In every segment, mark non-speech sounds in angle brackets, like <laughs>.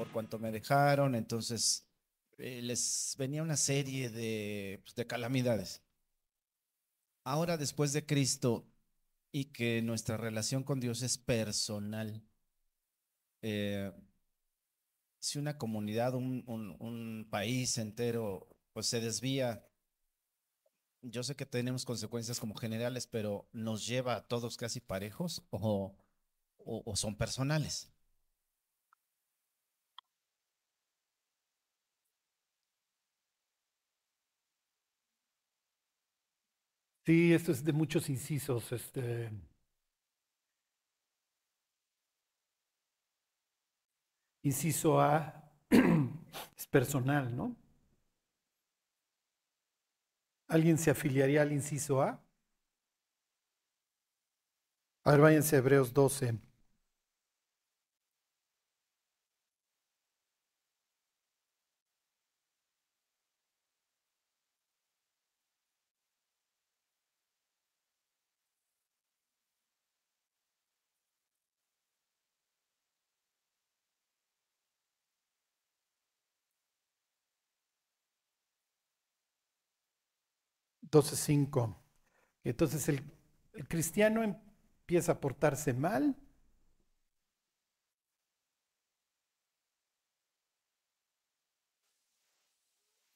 por cuanto me dejaron, entonces eh, les venía una serie de, pues, de calamidades. Ahora después de Cristo y que nuestra relación con Dios es personal, eh, si una comunidad, un, un, país entero, pues se desvía, yo sé que tenemos consecuencias como generales, pero ¿nos lleva a todos casi parejos o, o son personales? Sí, esto es de muchos incisos. Este, inciso A <clears throat> es personal, ¿no? ¿Alguien se afiliaría al inciso A? A ver, váyanse a Hebreos 12. 12.5. Entonces el, el cristiano empieza a portarse mal.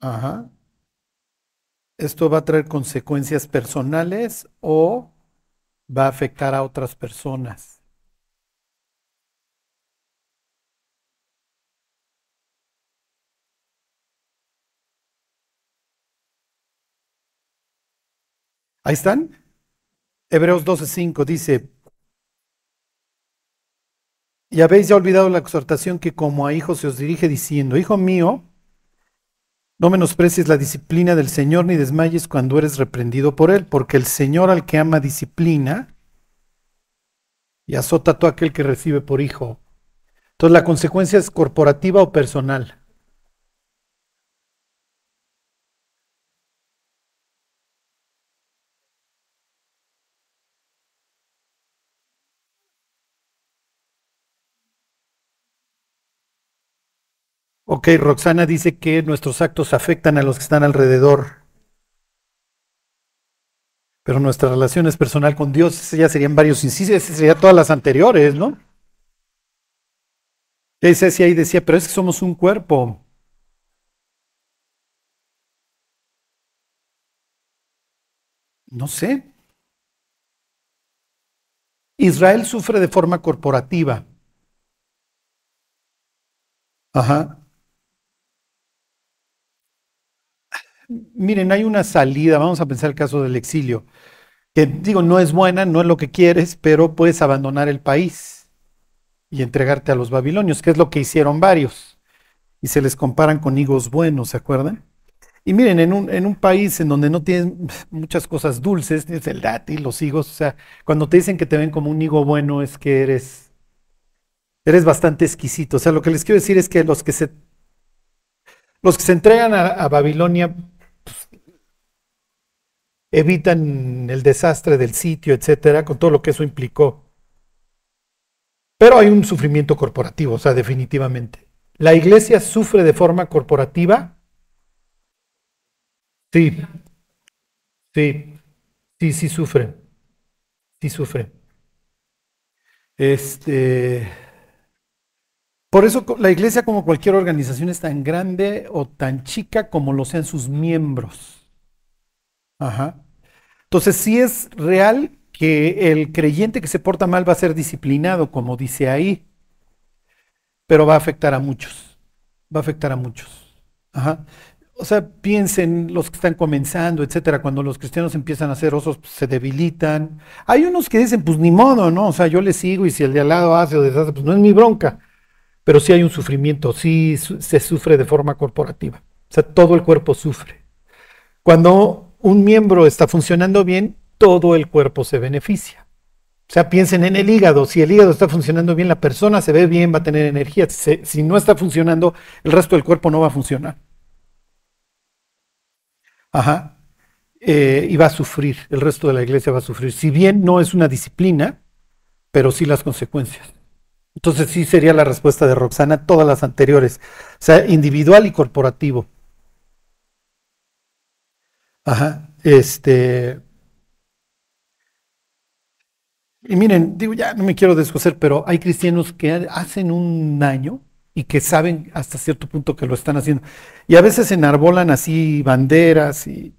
Ajá. ¿Esto va a traer consecuencias personales o va a afectar a otras personas? Ahí están. Hebreos 12:5 dice, y habéis ya olvidado la exhortación que como a hijos se os dirige diciendo, Hijo mío, no menosprecies la disciplina del Señor ni desmayes cuando eres reprendido por Él, porque el Señor al que ama disciplina y azota a todo aquel que recibe por hijo. Entonces la consecuencia es corporativa o personal. Ok, Roxana dice que nuestros actos afectan a los que están alrededor. Pero nuestra relación es personal con Dios, ya serían varios incisos, serían todas las anteriores, ¿no? Y ahí decía, pero es que somos un cuerpo. No sé. Israel sufre de forma corporativa. Ajá. Miren, hay una salida, vamos a pensar el caso del exilio, que digo, no es buena, no es lo que quieres, pero puedes abandonar el país y entregarte a los babilonios, que es lo que hicieron varios. Y se les comparan con higos buenos, ¿se acuerdan? Y miren, en un, en un país en donde no tienen muchas cosas dulces, tienes el dátil, los higos, o sea, cuando te dicen que te ven como un higo bueno es que eres, eres bastante exquisito. O sea, lo que les quiero decir es que los que se, los que se entregan a Babilonia evitan el desastre del sitio, etcétera, con todo lo que eso implicó. Pero hay un sufrimiento corporativo, o sea, definitivamente. ¿La iglesia sufre de forma corporativa? Sí, sí, sí, sí sufre. Sí sufre. Este. Por eso la iglesia, como cualquier organización, es tan grande o tan chica como lo sean sus miembros. Ajá. Entonces, sí es real que el creyente que se porta mal va a ser disciplinado, como dice ahí, pero va a afectar a muchos. Va a afectar a muchos. Ajá. O sea, piensen los que están comenzando, etcétera, cuando los cristianos empiezan a ser osos, pues, se debilitan. Hay unos que dicen, pues ni modo, ¿no? O sea, yo le sigo y si el de al lado hace o deshace, pues no es mi bronca. Pero sí hay un sufrimiento, sí se sufre de forma corporativa. O sea, todo el cuerpo sufre. Cuando un miembro está funcionando bien, todo el cuerpo se beneficia. O sea, piensen en el hígado. Si el hígado está funcionando bien, la persona se ve bien, va a tener energía. Si, no está funcionando, el resto del cuerpo no va a funcionar. Ajá. Eh, y va a sufrir, el resto de la iglesia va a sufrir. Si bien no es una disciplina, pero sí las consecuencias. Entonces sí sería la respuesta de Roxana, todas las anteriores. O sea, individual y corporativo. Ajá. Este. Y miren, digo, ya no me quiero descoser, pero hay cristianos que hacen un daño y que saben hasta cierto punto que lo están haciendo. Y a veces enarbolan así banderas, y,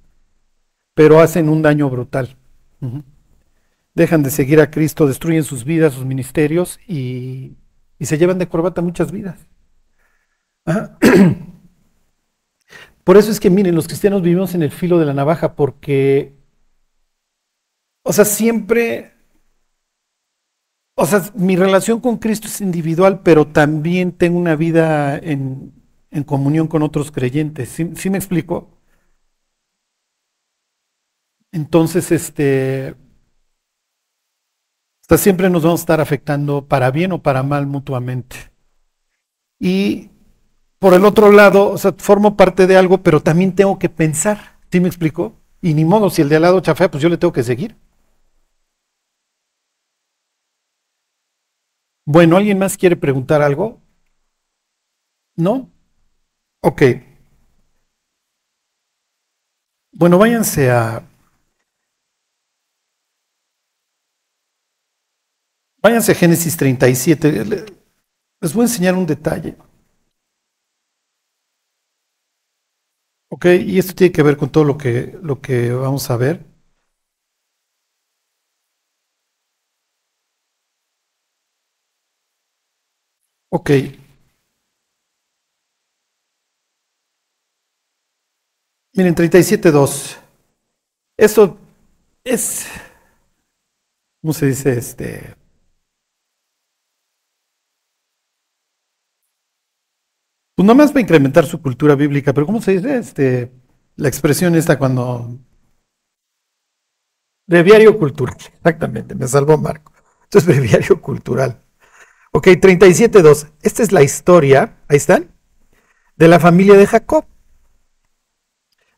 pero hacen un daño brutal. Dejan de seguir a Cristo, destruyen sus vidas, sus ministerios y, y se llevan de corbata muchas vidas. <clears throat> Por eso es que, miren, los cristianos vivimos en el filo de la navaja porque, o sea, siempre o sea, mi relación con Cristo es individual, pero también tengo una vida en, comunión con otros creyentes. ¿Sí, me explico? Entonces, este, hasta siempre nos vamos a estar afectando para bien o para mal mutuamente. Y por el otro lado, o sea, formo parte de algo, pero también tengo que pensar. ¿Sí me explico? Y ni modo, si el de al lado chafea, pues yo le tengo que seguir. Bueno, ¿alguien más quiere preguntar algo? ¿No? Ok. Bueno, váyanse a... Váyanse a Génesis 37. Les voy a enseñar un detalle. Ok, y esto tiene que ver con todo lo que, lo que vamos a ver. Ok. Miren, 37.2. Esto es, ¿cómo se dice? Este, pues más va a incrementar su cultura bíblica, pero ¿cómo se dice? Este, la expresión esta cuando... Breviario cultural, <laughs> exactamente, me salvó Marco. Esto es breviario cultural. Ok, 37.2. Esta es la historia, ahí están, de la familia de Jacob.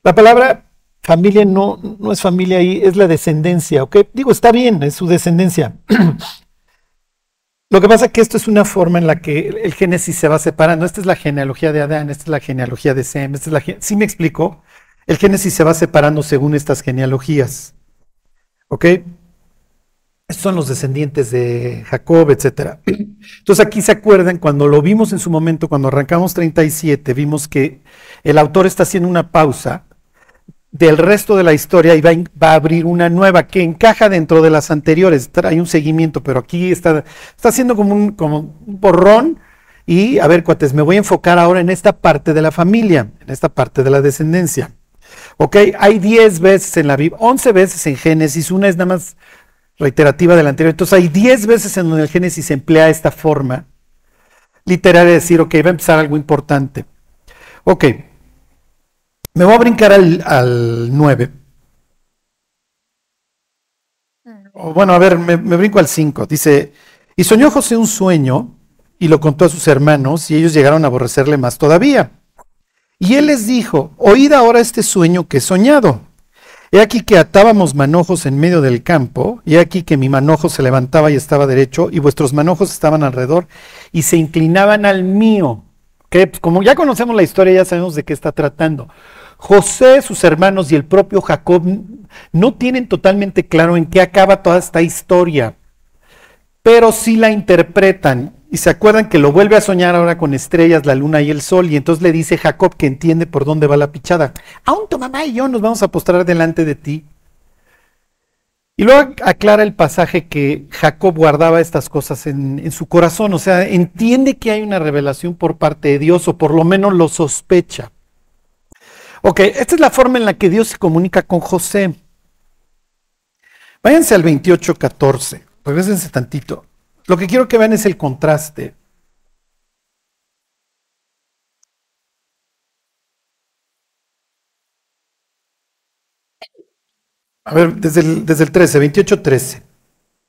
La palabra familia no, no es familia ahí, es la descendencia, ¿ok? Digo, está bien, es su descendencia. <clears throat> Lo que pasa es que esto es una forma en la que el Génesis se va separando. Esta es la genealogía de Adán, esta es la genealogía de Sem, esta es la... ¿Sí me explico? El Génesis se va separando según estas genealogías. ¿Ok? Estos son los descendientes de Jacob, etc. Entonces aquí se acuerdan, cuando lo vimos en su momento, cuando arrancamos 37, vimos que el autor está haciendo una pausa del resto de la historia y va, a abrir una nueva que encaja dentro de las anteriores. Hay un seguimiento, pero aquí está, está haciendo como un, como borrón. Y a ver, cuates, me voy a enfocar ahora en esta parte de la familia, en esta parte de la descendencia. Ok, hay 10 veces en la Biblia, 11 veces en Génesis, una es nada más reiterativa de la anterior. Entonces hay 10 veces en donde el Génesis se emplea esta forma literaria de decir, ok, va a empezar algo importante. Ok, me voy a brincar al, al 9. bueno, a ver, me, me brinco al 5. Dice, y soñó José un sueño y lo contó a sus hermanos y ellos llegaron a aborrecerle más todavía. Y él les dijo, oíd ahora este sueño que he soñado. He aquí que atábamos manojos en medio del campo, y he aquí que mi manojo se levantaba y estaba derecho, y vuestros manojos estaban alrededor y se inclinaban al mío. Que pues, como ya conocemos la historia, ya sabemos de qué está tratando. José, sus hermanos y el propio Jacob no tienen totalmente claro en qué acaba toda esta historia, pero sí la interpretan y se acuerdan que lo vuelve a soñar ahora con estrellas, la luna y el sol. Y entonces le dice Jacob que entiende por dónde va la pichada. Aún tu mamá y yo nos vamos a postrar delante de ti. Y luego aclara el pasaje que Jacob guardaba estas cosas en, en, su corazón. O sea, entiende que hay una revelación por parte de Dios o por lo menos lo sospecha. Ok, esta es la forma en la que Dios se comunica con José. Váyanse al 28.14. Regrésense tantito. Lo que quiero que vean es el contraste. A ver, desde el, desde el 13, 28, 13.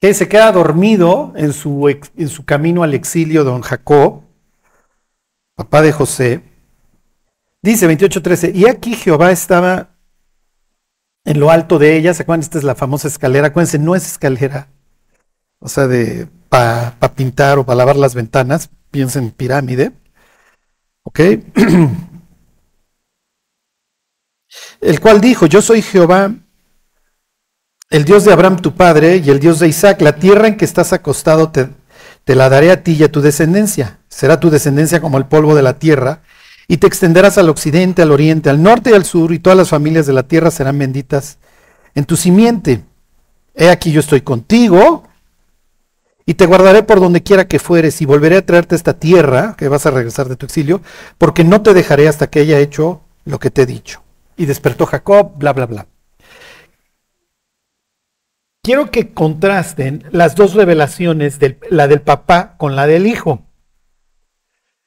Que se queda dormido en su, en su camino al exilio don Jacob, papá de José. Dice 28, 13. Y aquí Jehová estaba en lo alto de ella. ¿Se acuerdan? Esta es la famosa escalera. Acuérdense, no es escalera. O sea, de para pintar o para lavar las ventanas, piensa en pirámide. ¿Ok? <clears throat> El cual dijo, yo soy Jehová, el Dios de Abraham tu padre y el Dios de Isaac, la tierra en que estás acostado te, te la daré a ti y a tu descendencia. Será tu descendencia como el polvo de la tierra, y te extenderás al occidente, al oriente, al norte y al sur, y todas las familias de la tierra serán benditas en tu simiente. He aquí yo estoy contigo, y te guardaré por donde quiera que fueres, y volveré a traerte esta tierra, que vas a regresar de tu exilio, porque no te dejaré hasta que haya hecho lo que te he dicho. Y despertó Jacob, bla, bla, bla. Quiero que contrasten las dos revelaciones, la del papá con la del hijo.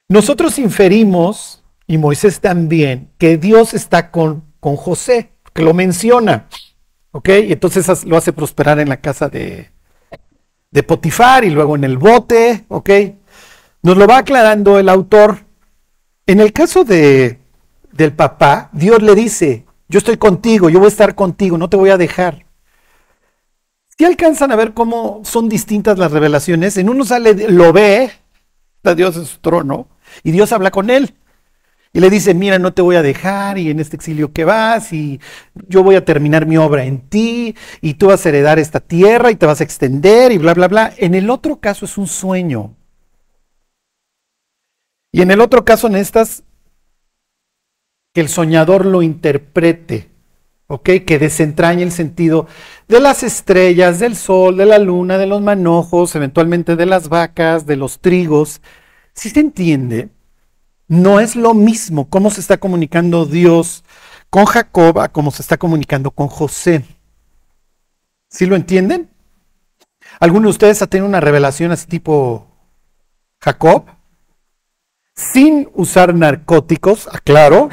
Nosotros inferimos, y Moisés también, que Dios está con, con José, que lo menciona. ¿Ok? Y entonces lo hace prosperar en la casa de, de Potifar y luego en el bote, ¿ok? Nos lo va aclarando el autor. En el caso de, del papá, Dios le dice, yo estoy contigo, yo voy a estar contigo, no te voy a dejar. Si alcanzan a ver cómo son distintas las revelaciones, en uno sale, lo ve, está Dios en su trono, y Dios habla con él. Y le dice, mira, no te voy a dejar y en este exilio que vas y yo voy a terminar mi obra en ti y tú vas a heredar esta tierra y te vas a extender y bla, bla, bla. En el otro caso es un sueño. Y en el otro caso necesitas que el soñador lo interprete, ¿ok? Que desentrañe el sentido de las estrellas, del sol, de la luna, de los manojos, eventualmente de las vacas, de los trigos. Si se entiende, no es lo mismo cómo se está comunicando Dios con Jacob a cómo se está comunicando con José. ¿Sí lo entienden? ¿Alguno de ustedes ha tenido una revelación así tipo Jacob? Sin usar narcóticos, aclaro.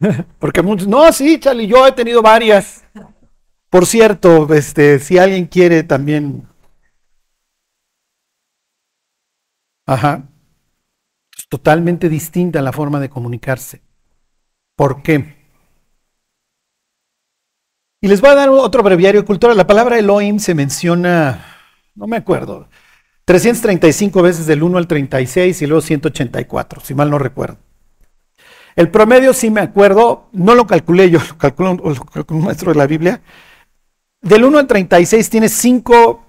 <laughs> Porque muchos, no, sí, Charlie, yo he tenido varias. Por cierto, este, si alguien quiere también. Ajá totalmente distinta la forma de comunicarse. ¿Por qué? Y les voy a dar otro breviario cultural. La palabra Elohim se menciona, no me acuerdo, 335 veces del 1 al 36 y luego 184, si mal no recuerdo. El promedio, sí me acuerdo, no lo calculé yo, lo calculó, un maestro de la Biblia. Del 1 al 36 tiene 5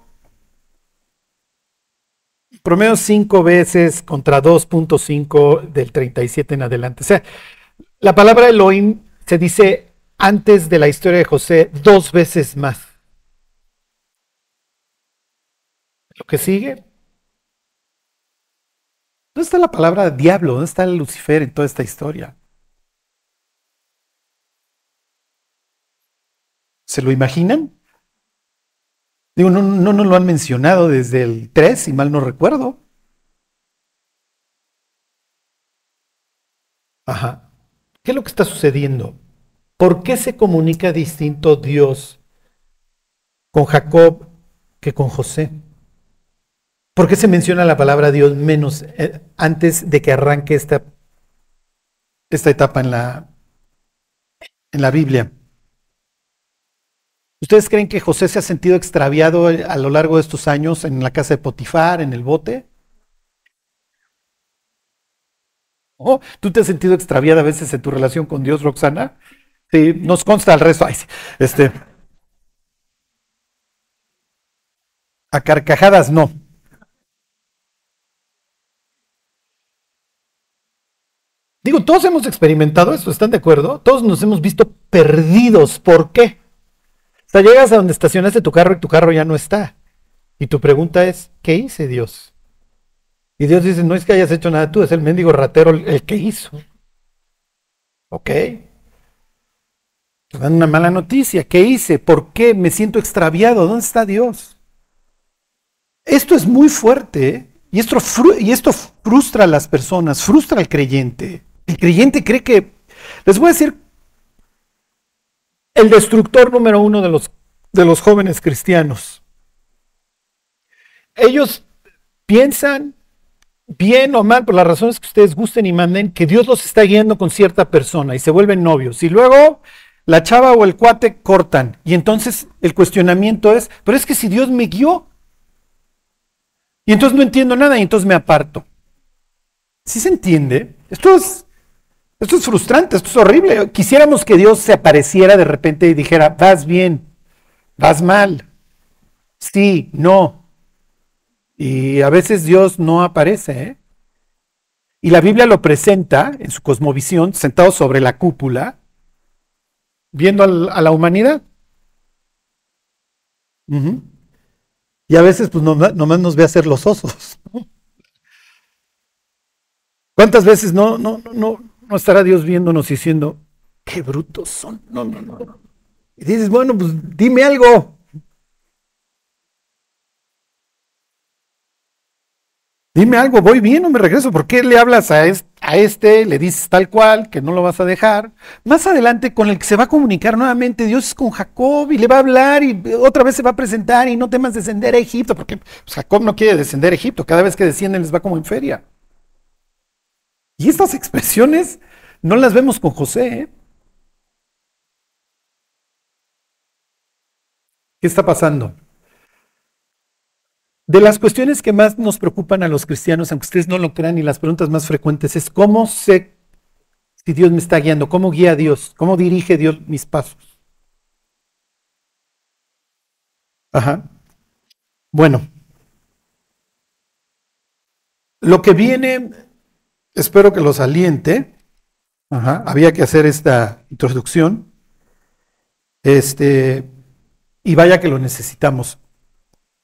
promedio 5 veces contra 2.5 del 37 en adelante. O sea, la palabra Elohim se dice antes de la historia de José dos veces más. Lo que sigue. ¿Dónde está la palabra diablo? ¿Dónde está Lucifer en toda esta historia? ¿Se lo imaginan? Digo, no, no nos lo han mencionado desde el 3, si mal no recuerdo. Ajá. ¿Qué es lo que está sucediendo? ¿Por qué se comunica distinto Dios con Jacob que con José? ¿Por qué se menciona la palabra Dios menos eh, antes de que arranque esta, esta etapa en la, en la Biblia? ¿Ustedes creen que José se ha sentido extraviado a lo largo de estos años en la casa de Potifar, en el bote? ¿Oh? ¿Tú te has sentido extraviada a veces en tu relación con Dios, Roxana? Sí, nos consta el resto. este. A carcajadas no. Digo, todos hemos experimentado eso, ¿están de acuerdo? Todos nos hemos visto perdidos. ¿Por qué? Sea, llegas a donde estacionaste tu carro y tu carro ya no está. Y tu pregunta es, ¿qué hice Dios? Y Dios dice, no es que hayas hecho nada tú, es el mendigo ratero el que hizo. ¿Ok? Te dan una mala noticia. ¿Qué hice? ¿Por qué me siento extraviado? ¿Dónde está Dios? Esto es muy fuerte ¿eh? y esto, y esto frustra a las personas, frustra al creyente. El creyente cree que, les voy a decir el destructor número uno de los, de los jóvenes cristianos. Ellos piensan, bien o mal, por las razones que ustedes gusten y manden, que Dios los está guiando con cierta persona y se vuelven novios. Y luego la chava o el cuate cortan. Y entonces el cuestionamiento es, pero es que si Dios me guió, Y entonces no entiendo nada y entonces me aparto. ¿Sí se entiende? Esto es, esto es frustrante, esto es horrible. Quisiéramos que Dios se apareciera de repente y dijera, vas bien, vas mal, sí, no. Y a veces Dios no aparece. ¿eh? Y la Biblia lo presenta en su cosmovisión, sentado sobre la cúpula, viendo a la humanidad. Y a veces, pues nomás nos ve hacer los osos. ¿Cuántas veces no, no, no, no estará Dios viéndonos diciendo, qué brutos son? No, no, no. Y dices, bueno, pues dime algo. Dime algo, voy bien o me regreso. ¿Por qué le hablas a este, le dices tal cual, que no lo vas a dejar? Más adelante, con el que se va a comunicar nuevamente, Dios es con Jacob y le va a hablar y otra vez se va a presentar y no temas descender a Egipto, porque pues, Jacob no quiere descender a Egipto, cada vez que descienden les va como en feria. Y estas expresiones no las vemos con José. ¿eh? ¿Qué está pasando? De las cuestiones que más nos preocupan a los cristianos, aunque ustedes no lo crean, y las preguntas más frecuentes es cómo sé si Dios me está guiando, cómo guía a Dios, cómo dirige Dios mis pasos. Ajá. Bueno, lo que viene, espero que los aliente. Ajá, había que hacer esta introducción. Este, y vaya que lo necesitamos.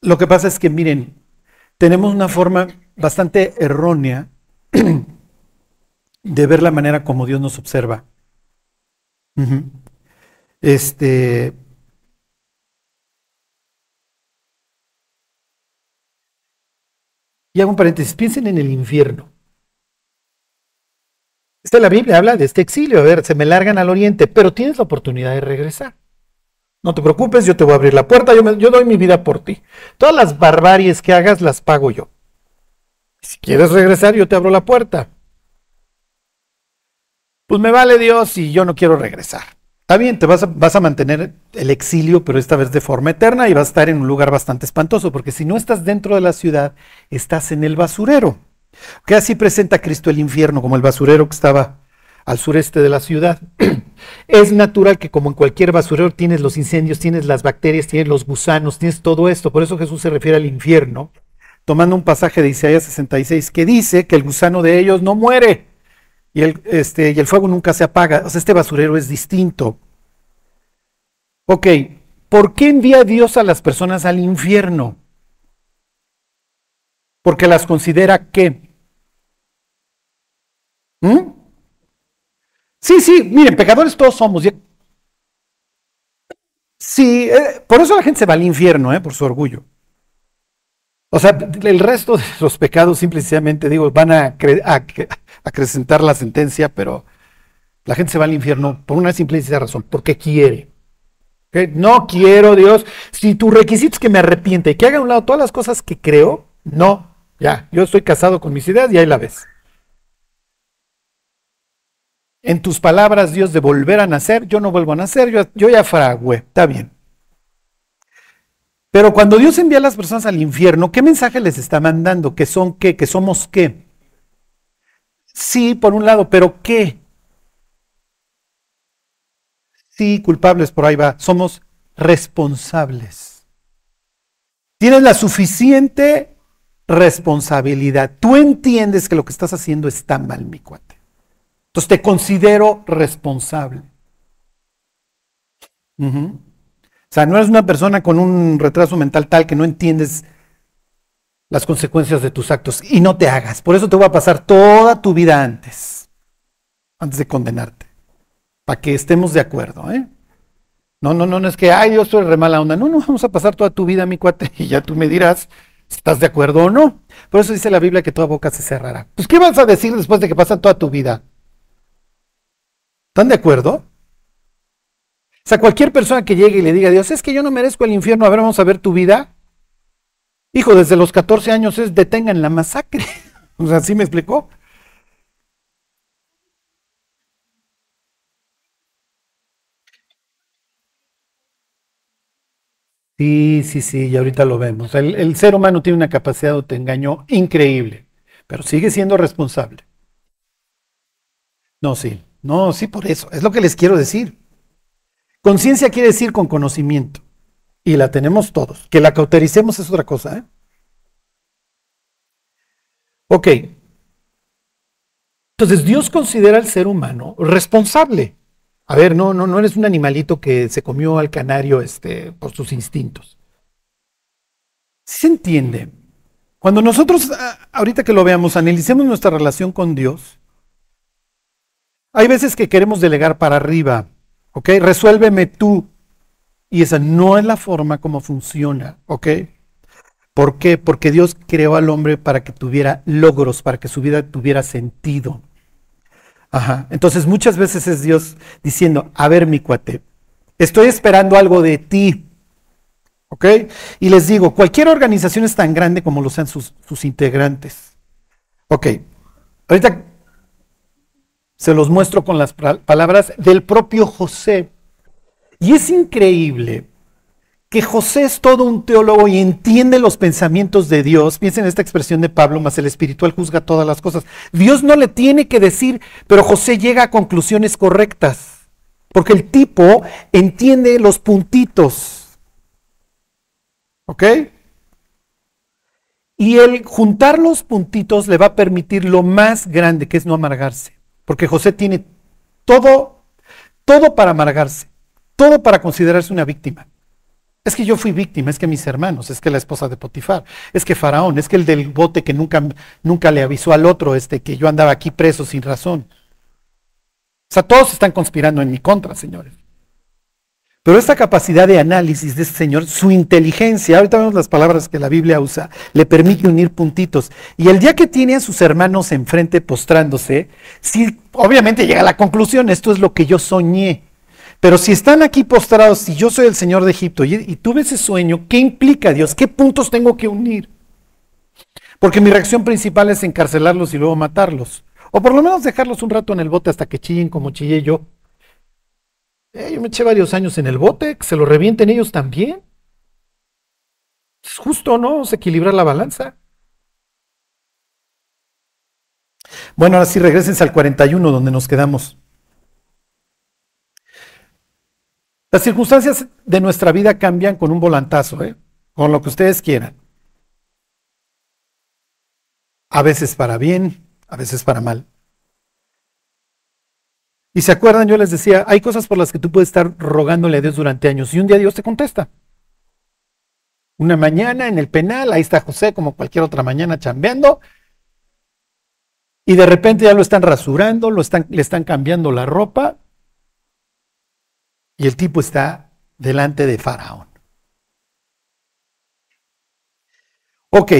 Lo que pasa es que, miren, tenemos una forma bastante errónea <clears throat> de ver la manera como Dios nos observa. Este. Y hago un paréntesis, piensen en el infierno. Esta la Biblia habla de este exilio, a ver, se me largan al oriente, pero tienes la oportunidad de regresar. No te preocupes, yo te voy a abrir la puerta, yo, doy mi vida por ti. Todas las barbaries que hagas las pago yo. Si quieres regresar, yo te abro la puerta. Pues me vale Dios y yo no quiero regresar. Está bien, te vas a, vas a mantener el exilio, pero esta vez de forma eterna y vas a estar en un lugar bastante espantoso, porque si no estás dentro de la ciudad, estás en el basurero. Que así presenta Cristo el infierno como el basurero que estaba al sureste de la ciudad. <clears throat> es natural que como en cualquier basurero tienes los incendios, tienes las bacterias, tienes los gusanos, tienes todo esto. Por eso Jesús se refiere al infierno, tomando un pasaje de Isaías 66 que dice que el gusano de ellos no muere y el, este, y el fuego nunca se apaga. O sea, este basurero es distinto. Ok, ¿por qué envía Dios a las personas al infierno? Porque las considera qué? ¿Mm? Sí, sí, miren, pecadores todos somos. Sí, eh, por eso la gente se va al infierno, eh, por su orgullo. O sea, el resto de los pecados simplemente, digo, van a, acrecentar la sentencia, pero la gente se va al infierno por una simple y sencilla razón, porque quiere. No quiero, Dios. Si tu requisito es que me arrepiente y que haga a un lado todas las cosas que creo, no, ya, yo estoy casado con mis ideas y ahí la ves en tus palabras, Dios, de volver a nacer, yo no vuelvo a nacer, yo, ya fragué, está bien. Pero cuando Dios envía a las personas al infierno, ¿qué mensaje les está mandando? ¿Que son qué? ¿Que somos qué? Sí, por un lado, pero ¿qué? Sí, culpables, por ahí va. Somos responsables. Tienes la suficiente responsabilidad. Tú entiendes que lo que estás haciendo está mal, mi cuate. Entonces te considero responsable. O sea, no eres una persona con un retraso mental tal que no entiendes las consecuencias de tus actos y no te hagas. Por eso te voy a pasar toda tu vida antes, antes de condenarte, para que estemos de acuerdo. ¿eh? No, no, no, no es que, ay, yo soy re mala onda. No, no, vamos a pasar toda tu vida, mi cuate, <laughs> y ya tú me dirás si estás de acuerdo o no. Por eso dice la Biblia que toda boca se cerrará. Pues, ¿qué vas a decir después de que pasan toda tu vida? ¿Están de acuerdo? O sea, cualquier persona que llegue y le diga a Dios, es que yo no merezco el infierno, a ver, vamos a ver tu vida. Hijo, desde los 14 años es detengan la masacre. <laughs> o sea, ¿sí me explicó? Sí, sí, sí, y ahorita lo vemos. El, ser humano tiene una capacidad de autoengaño increíble, pero sigue siendo responsable. No, sí, no, sí, por eso. Es lo que les quiero decir. Conciencia quiere decir con conocimiento. Y la tenemos todos. Que la cautericemos es otra cosa. ¿eh? Ok. Entonces Dios considera al ser humano responsable. A ver, no, no, no eres un animalito que se comió al canario este, por sus instintos. ¿Se entiende? Cuando nosotros, ahorita que lo veamos, analicemos nuestra relación con Dios, hay veces que queremos delegar para arriba, ¿ok? Resuélveme tú. Y esa no es la forma como funciona, ¿ok? ¿Por qué? Porque Dios creó al hombre para que tuviera logros, para que su vida tuviera sentido. Ajá. Entonces muchas veces es Dios diciendo, a ver mi cuate, estoy esperando algo de ti. ¿Ok? Y les digo, cualquier organización es tan grande como lo sean sus, sus integrantes. Ok. Ahorita se los muestro con las palabras del propio José. Y es increíble que José es todo un teólogo y entiende los pensamientos de Dios. Piensen en esta expresión de Pablo, más el espiritual juzga todas las cosas. Dios no le tiene que decir, pero José llega a conclusiones correctas. Porque el tipo entiende los puntitos. ¿Ok? Y el juntar los puntitos le va a permitir lo más grande, que es no amargarse. Porque José tiene todo, todo para amargarse, todo para considerarse una víctima. Es que yo fui víctima, es que mis hermanos, es que la esposa de Potifar, es que Faraón, es que el del bote que nunca, nunca le avisó al otro este, que yo andaba aquí preso sin razón. O sea, todos están conspirando en mi contra, señores. Pero esta capacidad de análisis de este señor, su inteligencia, ahorita vemos las palabras que la Biblia usa, le permite unir puntitos. Y el día que tiene a sus hermanos enfrente postrándose, sí, obviamente llega a la conclusión, esto es lo que yo soñé. Pero si están aquí postrados, si yo soy el Señor de Egipto y, y tuve ese sueño, ¿qué implica Dios? ¿Qué puntos tengo que unir? Porque mi reacción principal es encarcelarlos y luego matarlos. O por lo menos dejarlos un rato en el bote hasta que chillen como chillé yo eh, yo me eché varios años en el bote, que se lo revienten ellos también. Es justo, ¿no? Se equilibrar la balanza. Bueno, ahora sí regresense al 41 donde nos quedamos. Las circunstancias de nuestra vida cambian con un volantazo, ¿eh? con lo que ustedes quieran. A veces para bien, a veces para mal. Y se acuerdan, yo les decía, hay cosas por las que tú puedes estar rogándole a Dios durante años y un día Dios te contesta. Una mañana en el penal, ahí está José como cualquier otra mañana chambeando. Y de repente ya lo están rasurando, lo están, le están cambiando la ropa. Y el tipo está delante de Faraón. Ok,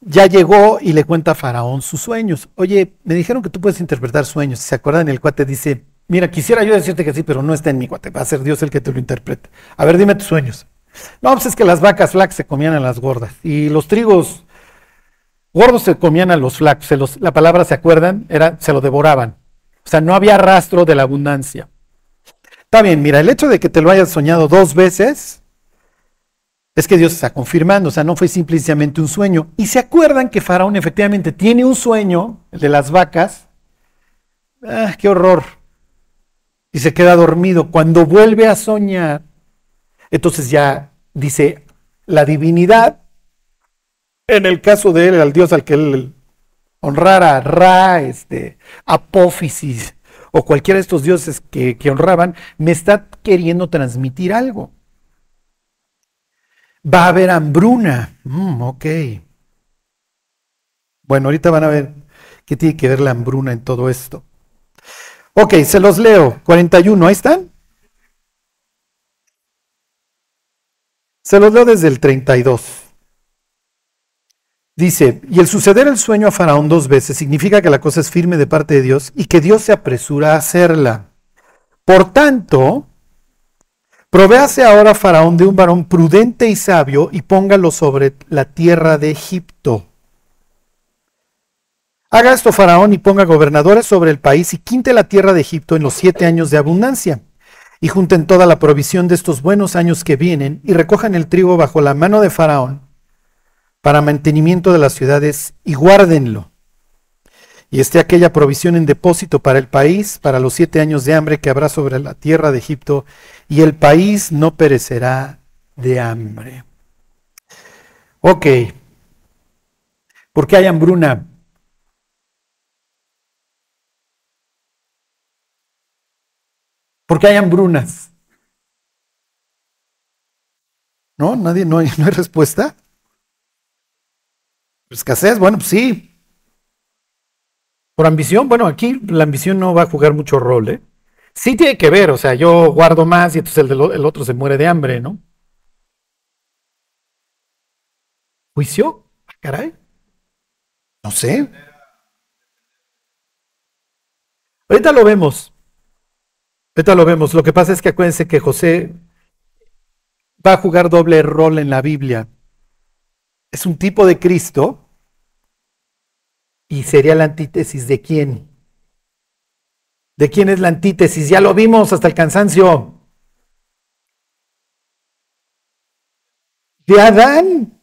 ya llegó y le cuenta a Faraón sus sueños. Oye, me dijeron que tú puedes interpretar sueños. ¿Se acuerdan? El cuate dice, Mira, quisiera yo decirte que sí, pero no está en mi cuate. Va a ser Dios el que te lo interprete. A ver, dime tus sueños. No, pues es que las vacas flacas se comían a las gordas. Y los trigos gordos se comían a los flacos. la palabra, ¿se acuerdan? Era, se lo devoraban. O sea, no había rastro de la abundancia. Está bien, mira, el hecho de que te lo hayas soñado dos veces es que Dios está confirmando. O sea, no fue simplemente un sueño. Y se acuerdan que Faraón efectivamente tiene un sueño, el de las vacas. Ah, qué horror y se queda dormido. Cuando vuelve a soñar, entonces ya dice la divinidad, en el caso de él, al dios al que él honrara, Ra, este, Apófisis o cualquiera de estos dioses que, honraban, me está queriendo transmitir algo. Va a haber hambruna. Mm, ok. Bueno, ahorita van a ver qué tiene que ver la hambruna en todo esto. Ok, se los leo. 41, ahí están. Se los leo desde el 32. Dice, y el suceder el sueño a Faraón dos veces significa que la cosa es firme de parte de Dios y que Dios se apresura a hacerla. Por tanto, provéase ahora Faraón de un varón prudente y sabio y póngalo sobre la tierra de Egipto. Haga esto Faraón y ponga gobernadores sobre el país y quinte la tierra de Egipto en los siete años de abundancia. y junten toda la provisión de estos buenos años que vienen y recojan el trigo bajo la mano de Faraón para mantenimiento de las ciudades y guárdenlo. Y esté aquella provisión en depósito para el país, para los siete años de hambre que habrá sobre la tierra de Egipto, y el país no perecerá de hambre. Ok. ¿Por qué hay hambruna? ¿Por qué hay hambrunas? ¿No? ¿Nadie? ¿No hay, <laughs> no hay respuesta? ¿Escasez? Bueno, pues sí. ¿Por ambición? Bueno, aquí la ambición no va a jugar mucho rol, ¿eh? Sí tiene que ver, o sea, yo guardo más y entonces el, el otro se muere de hambre, ¿no? ¿Juicio? Ah, caray. No sé. Ahorita lo vemos. Ahorita lo vemos. Lo que pasa es que acuérdense que José va a jugar doble rol en la Biblia. Es un tipo de Cristo y sería la antítesis de quién. ¿De quién es la antítesis? Ya lo vimos hasta el cansancio. De Adán.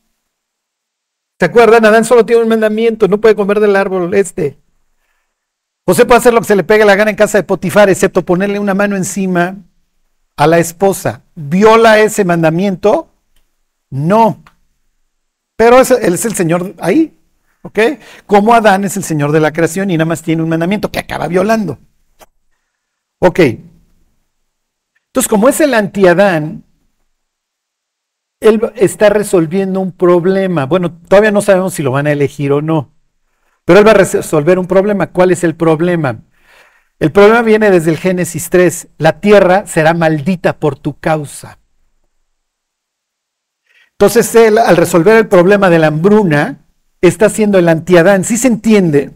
¿Se acuerdan? Adán solo tiene un mandamiento, no puede comer del árbol este. José puede hacer lo que se le pegue la gana en casa de Potifar, excepto ponerle una mano encima a la esposa. ¿Viola ese mandamiento? No. Pero él es el Señor ahí, ¿ok? Como Adán es el Señor de la creación y nada más tiene un mandamiento que acaba violando. Ok. Entonces, como es el anti-Adán, él está resolviendo un problema. Bueno, todavía no sabemos si lo van a elegir o no. Pero él va a resolver un problema. ¿Cuál es el problema? El problema viene desde el Génesis 3. La tierra será maldita por tu causa. Entonces él, al resolver el problema de la hambruna, está haciendo el antiadán. ¿Sí se entiende?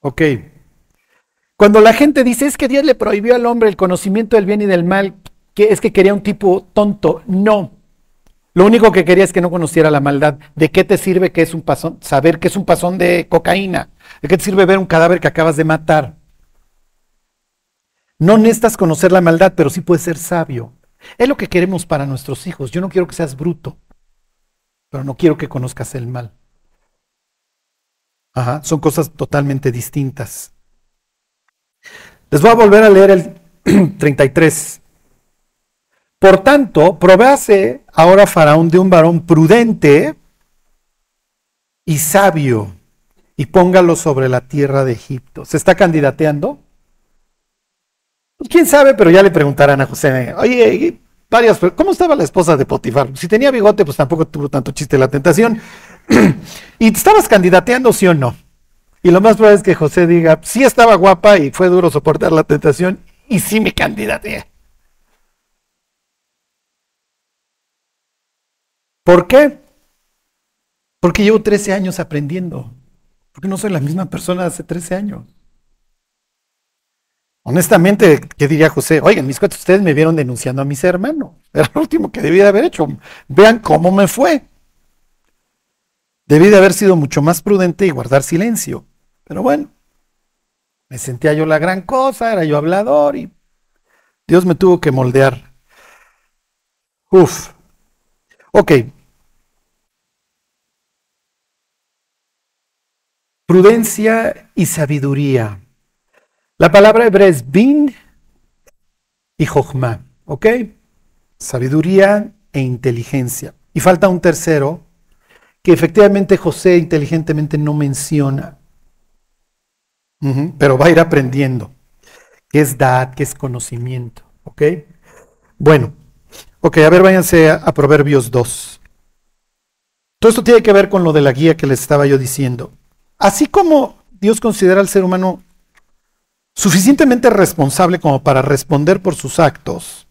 Ok. Cuando la gente dice es que Dios le prohibió al hombre el conocimiento del bien y del mal, que es que quería un tipo tonto. No. Lo único que quería es que no conociera la maldad. ¿De qué te sirve que es un pasón, saber que es un pasón de cocaína? ¿De qué te sirve ver un cadáver que acabas de matar? No necesitas conocer la maldad, pero sí puedes ser sabio. Es lo que queremos para nuestros hijos. Yo no quiero que seas bruto, pero no quiero que conozcas el mal. Ajá, son cosas totalmente distintas. Les voy a volver a leer el <clears throat> 33. Por tanto, provéase ahora Faraón de un varón prudente y sabio y póngalo sobre la tierra de Egipto. ¿Se está candidateando? Pues quién sabe, pero ya le preguntarán a José, oye, varias, ¿cómo estaba la esposa de Potifar? Si tenía bigote, pues tampoco tuvo tanto chiste la tentación. <clears throat> ¿Y estabas candidateando, sí o no? Y lo más probable es que José diga, sí estaba guapa y fue duro soportar la tentación y sí me candidateé. ¿Por qué? Porque llevo 13 años aprendiendo. Porque no soy la misma persona de hace 13 años. Honestamente, ¿qué diría José? Oigan, mis cuates, ustedes me vieron denunciando a mis hermanos. Era lo último que debí de haber hecho. Vean cómo me fue. Debí de haber sido mucho más prudente y guardar silencio. Pero bueno, me sentía yo la gran cosa, era yo hablador y Dios me tuvo que moldear. Uf. Ok. Prudencia y sabiduría. La palabra hebrea es bin y jochma, ¿ok? Sabiduría e inteligencia. Y falta un tercero que efectivamente José inteligentemente no menciona, pero va a ir aprendiendo, que es dad, que es conocimiento, ¿ok? Bueno, ok, a ver, váyanse a, a Proverbios 2. Todo esto tiene que ver con lo de la guía que les estaba yo diciendo. Así como Dios considera al ser humano suficientemente responsable como para responder por sus actos,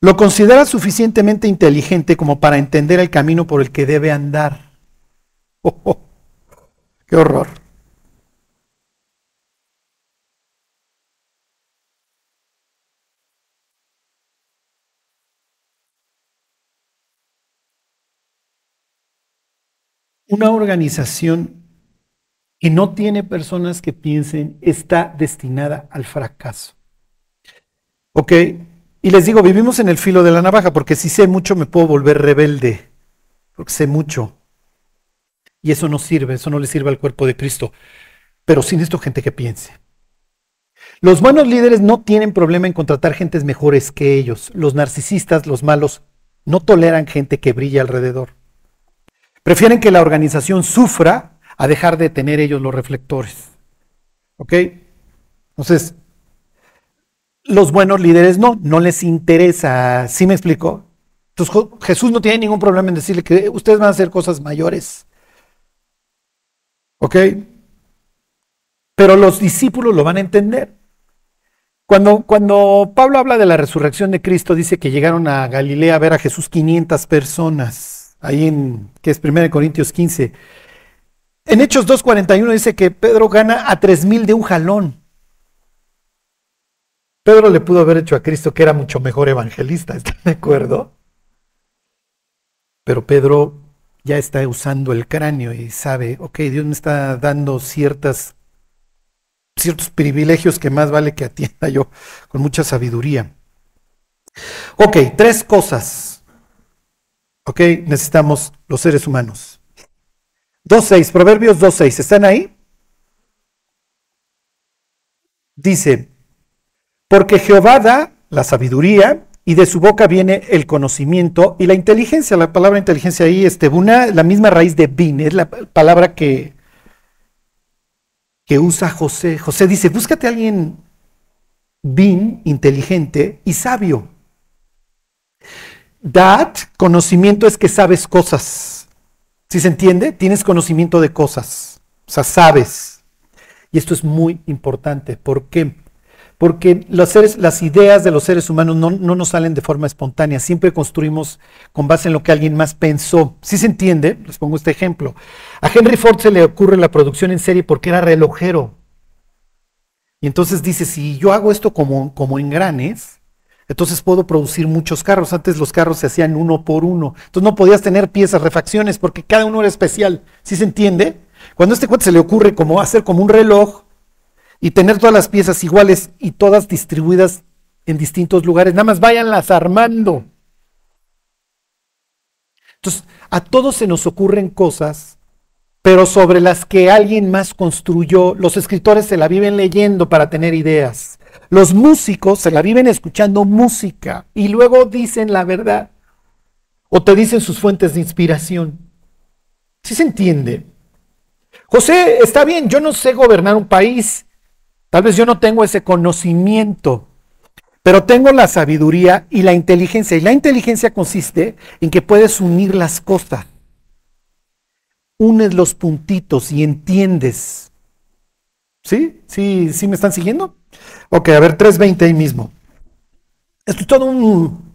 lo considera suficientemente inteligente como para entender el camino por el que debe andar. Oh, <laughs> oh, ¡Qué horror! Una organización que no tiene personas que piensen está destinada al fracaso. ¿Ok? Y les digo, vivimos en el filo de la navaja, porque si sé mucho me puedo volver rebelde, porque sé mucho. Y eso no sirve, eso no le sirve al cuerpo de Cristo. Pero sin esto, gente que piense. Los buenos líderes no tienen problema en contratar gentes mejores que ellos. Los narcisistas, los malos, no toleran gente que brilla alrededor. Prefieren que la organización sufra a dejar de tener ellos los reflectores. ¿Ok? Entonces, los buenos líderes no, no les interesa. ¿Sí me explico? Entonces, Jesús no tiene ningún problema en decirle que ustedes van a hacer cosas mayores. ¿Ok? Pero los discípulos lo van a entender. Cuando, cuando Pablo habla de la resurrección de Cristo, dice que llegaron a Galilea a ver a Jesús 500 personas, ahí en, que es 1 Corintios 15. En Hechos 2.41 dice que Pedro gana a 3.000 de un jalón. Pedro le pudo haber hecho a Cristo que era mucho mejor evangelista, ¿están de acuerdo? Pero Pedro ya está usando el cráneo y sabe, ok, Dios me está dando ciertas ciertos privilegios que más vale que atienda yo con mucha sabiduría. Ok, tres cosas. Ok, necesitamos los seres humanos. 2.6, Proverbios 2.6, ¿están ahí? Dice, porque Jehová da la sabiduría y de su boca viene el conocimiento y la inteligencia. La palabra inteligencia ahí es tebuna, la misma raíz de bin, es la palabra que que usa José. José dice, búscate a alguien bien, inteligente y sabio. Dad, conocimiento es que sabes cosas. ¿Sí se entiende? Tienes conocimiento de cosas. O sea, sabes. Y esto es muy importante. ¿Por qué? porque los seres, las ideas de los seres humanos no, nos salen de forma espontánea, siempre construimos con base en lo que alguien más pensó. Si se entiende, les pongo este ejemplo. A Henry Ford se le ocurre la producción en serie porque era relojero. Y entonces dice, si yo hago esto como, como engranes, entonces puedo producir muchos carros. Antes los carros se hacían uno por uno. Entonces no podías tener piezas, refacciones, porque cada uno era especial. ¿Sí se entiende? Cuando a este cuate se le ocurre como hacer como un reloj, y tener todas las piezas iguales y todas distribuidas en distintos lugares. Nada más váyanlas armando. Entonces, a todos se nos ocurren cosas, pero sobre las que alguien más construyó. Los escritores se la viven leyendo para tener ideas. Los músicos se la viven escuchando música y luego dicen la verdad. O te dicen sus fuentes de inspiración. ¿Sí se entiende? José, está bien, yo no sé gobernar un país, Tal vez yo no tengo ese conocimiento, pero tengo la sabiduría y la inteligencia. Y la inteligencia consiste en que puedes unir las cosas. Unes los puntitos y entiendes. ¿Sí? ¿Sí, sí me están siguiendo? Ok, a ver, 320 ahí mismo. Esto es todo un...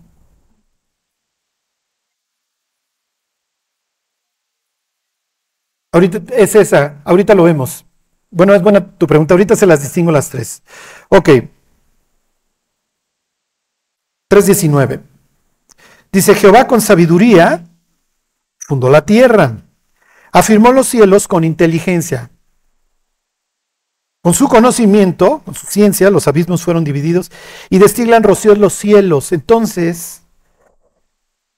Ahorita es esa, ahorita lo vemos. Bueno, es buena tu pregunta. Ahorita se las distingo las tres. Ok. 3.19. Dice, Jehová con sabiduría fundó la tierra, afirmó los cielos con inteligencia. Con su conocimiento, con su ciencia, los abismos fueron divididos y destilan rocío los cielos. Entonces,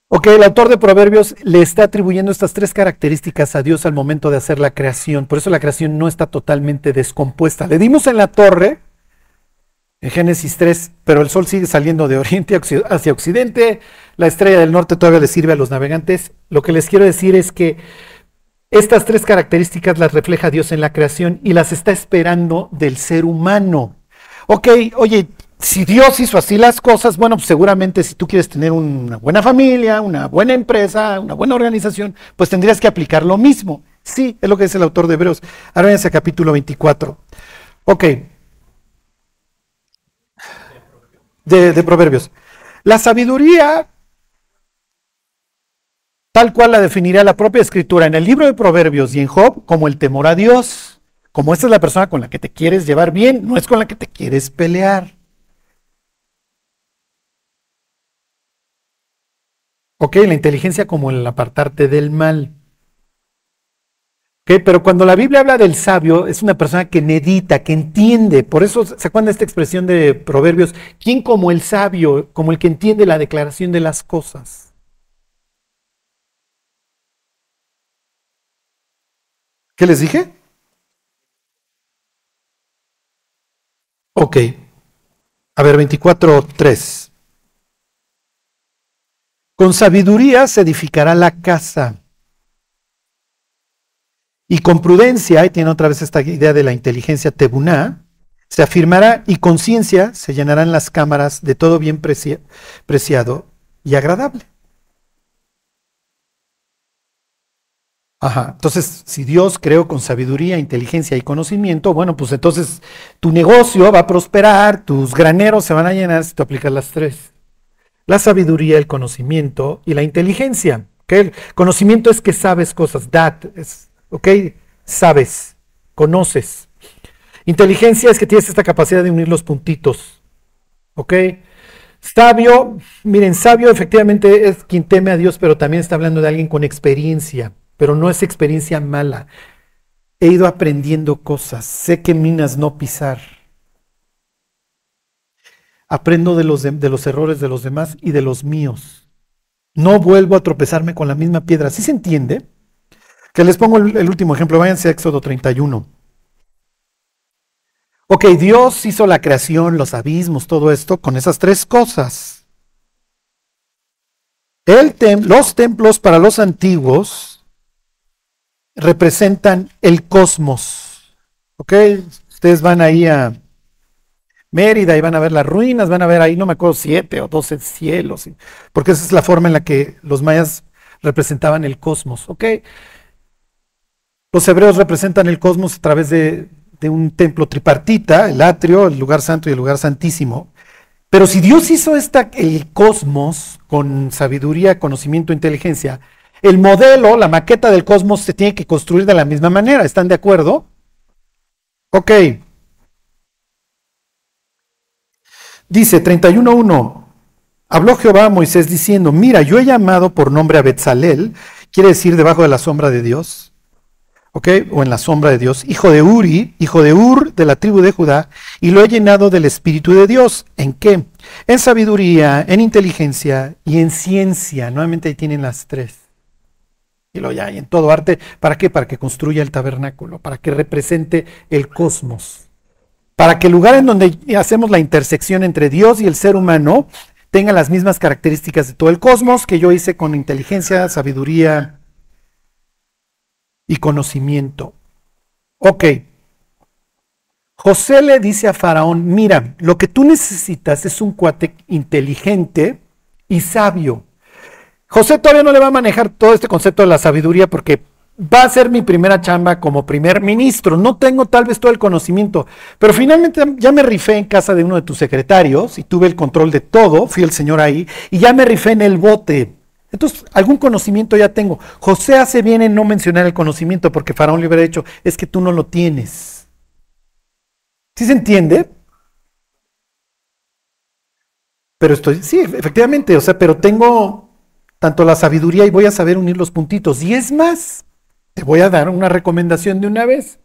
Ok, el autor de Proverbios le está atribuyendo estas tres características a Dios al momento de hacer la creación. Por eso la creación no está totalmente descompuesta. Le dimos en la torre, en Génesis 3, pero el sol sigue saliendo de oriente hacia occidente. La estrella del norte todavía le sirve a los navegantes. Lo que les quiero decir es que estas tres características las refleja Dios en la creación y las está esperando del ser humano. Ok, oye, si Dios hizo así las cosas, bueno, pues seguramente si tú quieres tener una buena familia, una buena empresa, una buena organización, pues tendrías que aplicar lo mismo. Sí, es lo que dice el autor de Hebreos. Ahora ese capítulo 24. Ok. De Proverbios. La sabiduría, tal cual la definiría la propia escritura en el libro de Proverbios y en Job, como el temor a Dios. Como esta es la persona con la que te quieres llevar bien, no es con la que te quieres pelear. Ok, la inteligencia como el apartarte del mal. Pero cuando la Biblia habla del sabio, es una persona que medita, que entiende. Por eso se acuerdan esta expresión de Proverbios, ¿quién como el sabio, como el que entiende la declaración de las cosas? ¿Qué les dije? Ok. A ver, 24.3. Con sabiduría se edificará la casa y con prudencia, y tiene otra vez esta idea de la inteligencia tebuná, se afirmará y con ciencia se llenarán las cámaras de todo bien preciado y agradable. Ajá, entonces si Dios creó con sabiduría, inteligencia y conocimiento, bueno, pues entonces tu negocio va a prosperar, tus graneros se van a llenar si tú aplicas las tres. La sabiduría, el conocimiento y la inteligencia. El conocimiento es que sabes cosas, that es ¿ok? Sabes, conoces. Inteligencia es que tienes esta capacidad de unir los puntitos, ¿ok? Sabio, miren, sabio efectivamente es quien teme a Dios, pero también está hablando de alguien con experiencia, pero no es experiencia mala. He ido aprendiendo cosas, sé que minas no pisar. Aprendo de los, de los errores de los demás y de los míos. No vuelvo a tropezarme con la misma piedra. ¿Sí se entiende? Que les pongo el, último ejemplo, váyanse a Éxodo 31. Ok, Dios hizo la creación, los abismos, todo esto con esas tres cosas. los templos para los antiguos representan el cosmos. Ok, ustedes van ahí a Mérida y van a ver las ruinas, van a ver ahí, no me acuerdo, siete o doce cielos, porque esa es la forma en la que los mayas representaban el cosmos. Ok, los hebreos representan el cosmos a través de, un templo tripartita, el atrio, el lugar santo y el lugar santísimo. Pero si Dios hizo esta, el cosmos con sabiduría, conocimiento, inteligencia, el modelo, la maqueta del cosmos se tiene que construir de la misma manera. ¿Están de acuerdo? Ok. Dice 31.1. Habló Jehová a Moisés diciendo, mira, yo he llamado por nombre a Betzalel, quiere decir debajo de la sombra de Dios, o en la sombra de Dios, hijo de Uri, hijo de Ur, de la tribu de Judá, y lo he llenado del Espíritu de Dios. ¿En qué? En sabiduría, en inteligencia y en ciencia. Nuevamente ahí tienen las tres. Y lo ya, en todo arte, ¿para qué? Para que construya el tabernáculo, para que represente el cosmos. Para que el lugar en donde hacemos la intersección entre Dios y el ser humano tenga las mismas características de todo el cosmos que yo hice con inteligencia, sabiduría, y conocimiento. Ok. José le dice a Faraón, mira, lo que tú necesitas es un cuate inteligente y sabio. José todavía no le va a manejar todo este concepto de la sabiduría porque va a ser mi primera chamba como primer ministro. No tengo tal vez todo el conocimiento, pero finalmente ya me rifé en casa de uno de tus secretarios y tuve el control de todo, fui el señor ahí, y ya me rifé en el bote. Entonces, algún conocimiento ya tengo. José hace bien en no mencionar el conocimiento porque Faraón le hubiera dicho, es que tú no lo tienes. ¿Sí se entiende? Pero estoy, sí, efectivamente, o sea, pero tengo tanto la sabiduría y voy a saber unir los puntitos. Y es más, te voy a dar una recomendación de una vez.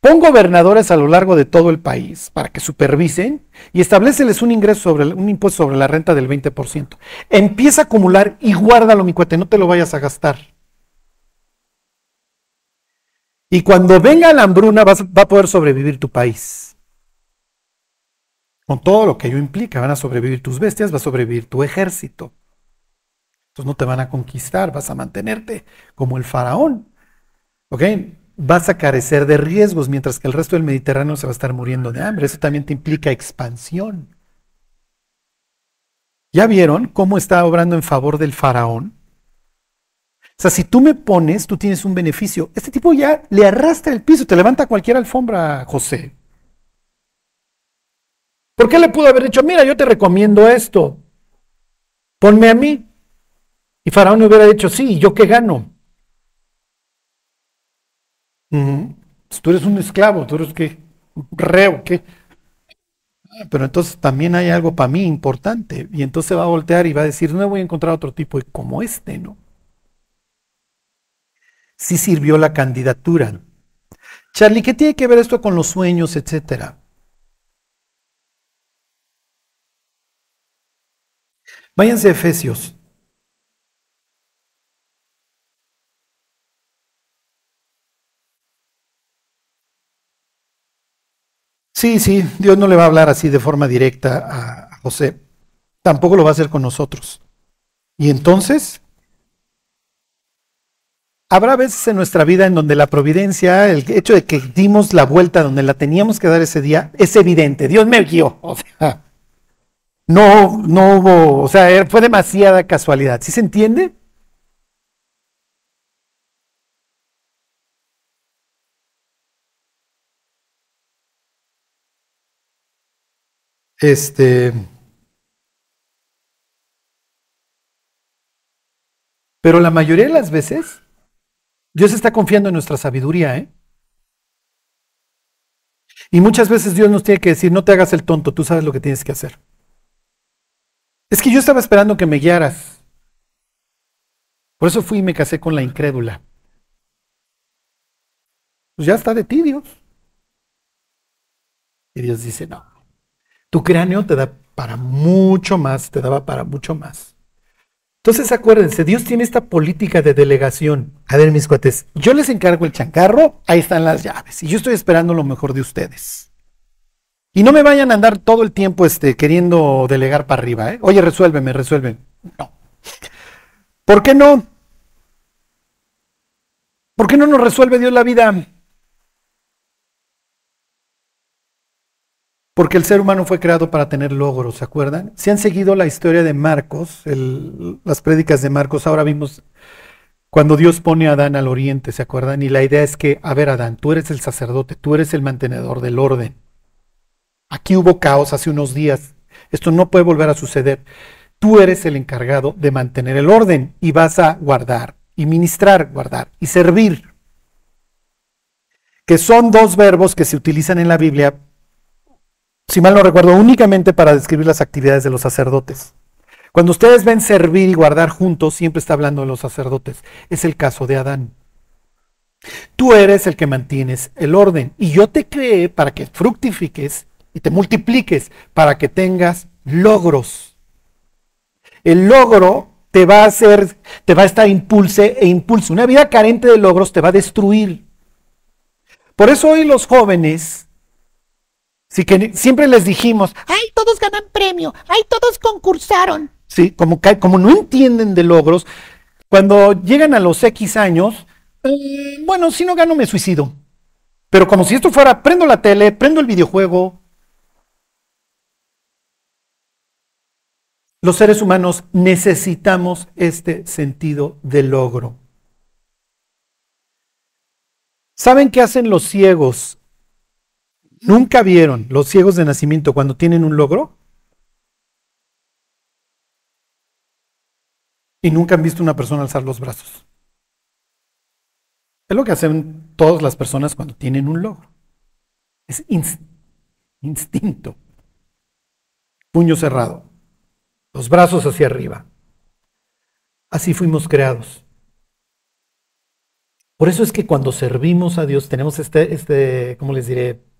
Pon gobernadores a lo largo de todo el país para que supervisen y estableceles un ingreso sobre un impuesto sobre la renta del 20%. Empieza a acumular y guárdalo, mi cuate, no te lo vayas a gastar. Y cuando venga la hambruna va a poder sobrevivir tu país. Con todo lo que ello implica, van a sobrevivir tus bestias, va a sobrevivir tu ejército. Entonces no te van a conquistar, vas a mantenerte como el faraón. ¿Ok? vas a carecer de riesgos, mientras que el resto del Mediterráneo se va a estar muriendo de hambre. Eso también te implica expansión. ¿Ya vieron cómo está obrando en favor del faraón? O sea, si tú me pones, tú tienes un beneficio. Este tipo ya le arrastra el piso, te levanta cualquier alfombra, José. ¿Por qué le pudo haber dicho, mira, yo te recomiendo esto? Ponme a mí. Y Faraón hubiera dicho, sí, ¿yo qué gano? Pues tú eres un esclavo, tú eres que reo, ¿qué? Ah, pero entonces también hay algo para mí importante. Y entonces va a voltear y va a decir, no voy a encontrar otro tipo como este, ¿no? sí sirvió la candidatura. Charlie, ¿qué tiene que ver esto con los sueños, etcétera? Váyanse a Efesios. Sí, sí, Dios no le va a hablar así de forma directa a José. Tampoco lo va a hacer con nosotros. Y entonces, habrá veces en nuestra vida en donde la providencia, el hecho de que dimos la vuelta donde la teníamos que dar ese día, es evidente. Dios me guió. O sea, no, no hubo, o sea, fue demasiada casualidad. ¿Sí se entiende? Este. Pero la mayoría de las veces, Dios está confiando en nuestra sabiduría, ¿eh? Y muchas veces Dios nos tiene que decir, no te hagas el tonto, tú sabes lo que tienes que hacer. Es que yo estaba esperando que me guiaras. Por eso fui y me casé con la incrédula. Pues ya está de ti, Dios. Y Dios dice, no, tu cráneo te da para mucho más, te daba para mucho más. Entonces acuérdense, Dios tiene esta política de delegación. A ver, mis cuates, yo les encargo el chancarro, ahí están las llaves, y yo estoy esperando lo mejor de ustedes. Y no me vayan a andar todo el tiempo este, queriendo delegar para arriba, ¿eh? Oye, resuélveme, resuélveme. No. ¿Por qué no? ¿Por qué no nos resuelve Dios la vida? Porque el ser humano fue creado para tener logros, ¿se acuerdan? Si han seguido la historia de Marcos, las prédicas de Marcos, ahora vimos cuando Dios pone a Adán al oriente, ¿se acuerdan? Y la idea es que, a ver Adán, tú eres el sacerdote, tú eres el mantenedor del orden. Aquí hubo caos hace unos días, esto no puede volver a suceder. Tú eres el encargado de mantener el orden y vas a guardar y ministrar, guardar y servir. Que son dos verbos que se utilizan en la Biblia si mal no recuerdo, únicamente para describir las actividades de los sacerdotes. Cuando ustedes ven servir y guardar juntos, siempre está hablando de los sacerdotes. Es el caso de Adán. Tú eres el que mantienes el orden y yo te creé para que fructifiques y te multipliques, para que tengas logros. El logro te va a hacer, te va a estar impulse e impulso. Una vida carente de logros te va a destruir. Por eso hoy los jóvenes Sí, que siempre les dijimos, ay, todos ganan premio, ay, todos concursaron. Sí, como, no entienden de logros, cuando llegan a los X años, eh, bueno, si no gano me suicido. Pero como si esto fuera, prendo la tele, prendo el videojuego. Los seres humanos necesitamos este sentido de logro. ¿Saben qué hacen los ciegos ¿Nunca vieron los ciegos de nacimiento cuando tienen un logro? Y nunca han visto una persona alzar los brazos. Es lo que hacen todas las personas cuando tienen un logro. Es instinto. Puño cerrado. Los brazos hacia arriba. Así fuimos creados. Por eso es que cuando servimos a Dios tenemos este, este, ¿cómo les diré?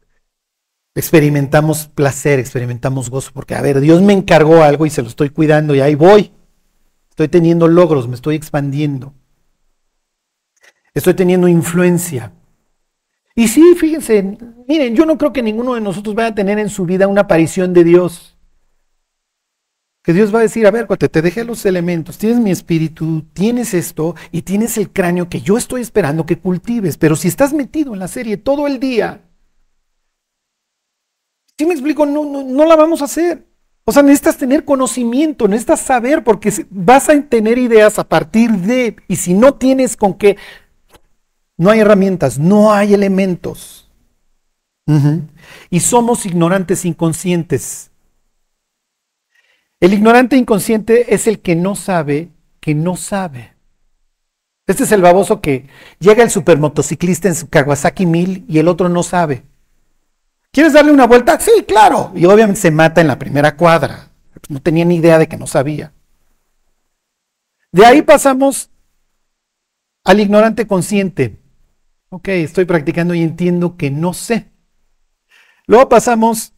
Experimentamos placer, experimentamos gozo, porque a ver, Dios me encargó algo y se lo estoy cuidando y ahí voy. Estoy teniendo logros, me estoy expandiendo. Estoy teniendo influencia. Y sí, fíjense, miren, yo no creo que ninguno de nosotros vaya a tener en su vida una aparición de Dios. Que Dios va a decir, a ver, cuate, te dejé los elementos, tienes mi espíritu, tienes esto y tienes el cráneo que yo estoy esperando que cultives. Pero si estás metido en la serie todo el día, me explico? No, no, la vamos a hacer. O sea, necesitas tener conocimiento, necesitas saber, porque vas a tener ideas a partir de, y si no tienes con qué, no hay herramientas, no hay elementos. Y somos ignorantes inconscientes. El ignorante inconsciente es el que no sabe que no sabe. Este es el baboso que llega el supermotociclista en su Kawasaki 1000 y el otro no sabe. ¿Quieres darle una vuelta? Sí, claro. Y obviamente se mata en la primera cuadra. No tenía ni idea de que no sabía. De ahí pasamos al ignorante consciente. Ok, estoy practicando y entiendo que no sé. Luego pasamos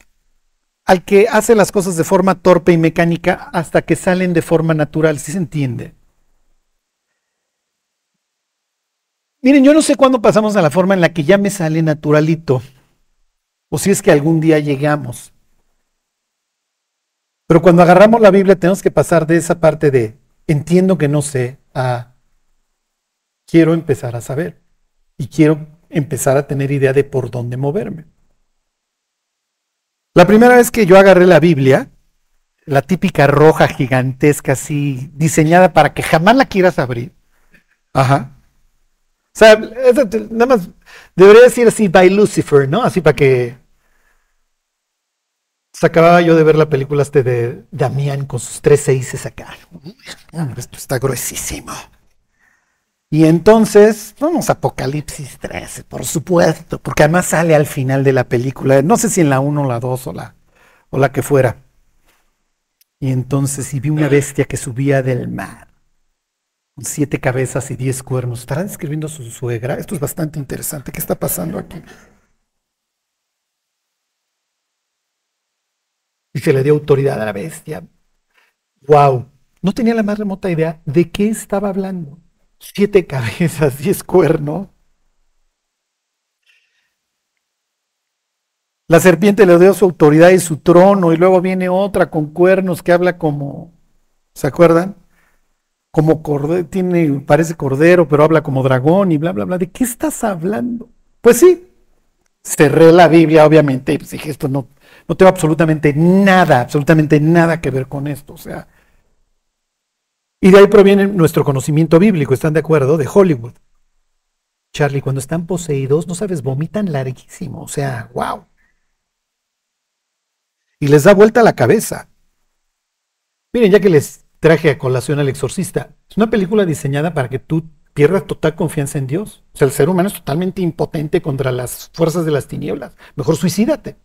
al que hace las cosas de forma torpe y mecánica hasta que salen de forma natural, si se entiende. Miren, yo no sé cuándo pasamos a la forma en la que ya me sale naturalito, o si es que algún día llegamos. Pero cuando agarramos la Biblia tenemos que pasar de esa parte de entiendo que no sé a quiero empezar a saber y quiero empezar a tener idea de por dónde moverme. La primera vez que yo agarré la Biblia, la típica roja gigantesca así, diseñada para que jamás la quieras abrir. Ajá. O sea, nada más debería decir así by Lucifer, ¿no? Así para que se acababa yo de ver la película este de Damián con sus tres seises acá. Esto está gruesísimo. Y entonces, vamos Apocalipsis 13, por supuesto, porque además sale al final de la película, no sé si en la 1 o la 2 o la, o la que fuera. Y entonces, y vi una bestia que subía del mar, siete cabezas y diez cuernos. ¿Estará describiendo a su suegra? Esto es bastante interesante. ¿Qué está pasando aquí? y se le dio autoridad a la bestia. ¡Wow! No tenía la más remota idea de qué estaba hablando. Siete cabezas, <laughs> diez cuernos. La serpiente le dio su autoridad y su trono, y luego viene otra con cuernos que habla como, ¿se acuerdan? Como cordero, tiene, parece cordero, pero habla como dragón y bla, bla, bla. ¿De qué estás hablando? Pues sí, cerré la Biblia, obviamente, y pues dije, esto no, no tengo absolutamente nada, absolutamente nada que ver con esto. O sea, y de ahí proviene nuestro conocimiento bíblico, ¿están de acuerdo? De Hollywood. Charlie, cuando están poseídos, no sabes, vomitan larguísimo, o sea, wow. Y les da vuelta la cabeza. Miren, ya que les traje a colación al exorcista, es una película diseñada para que tú pierdas total confianza en Dios. O sea, el ser humano es totalmente impotente contra las fuerzas de las tinieblas. Mejor suicídate.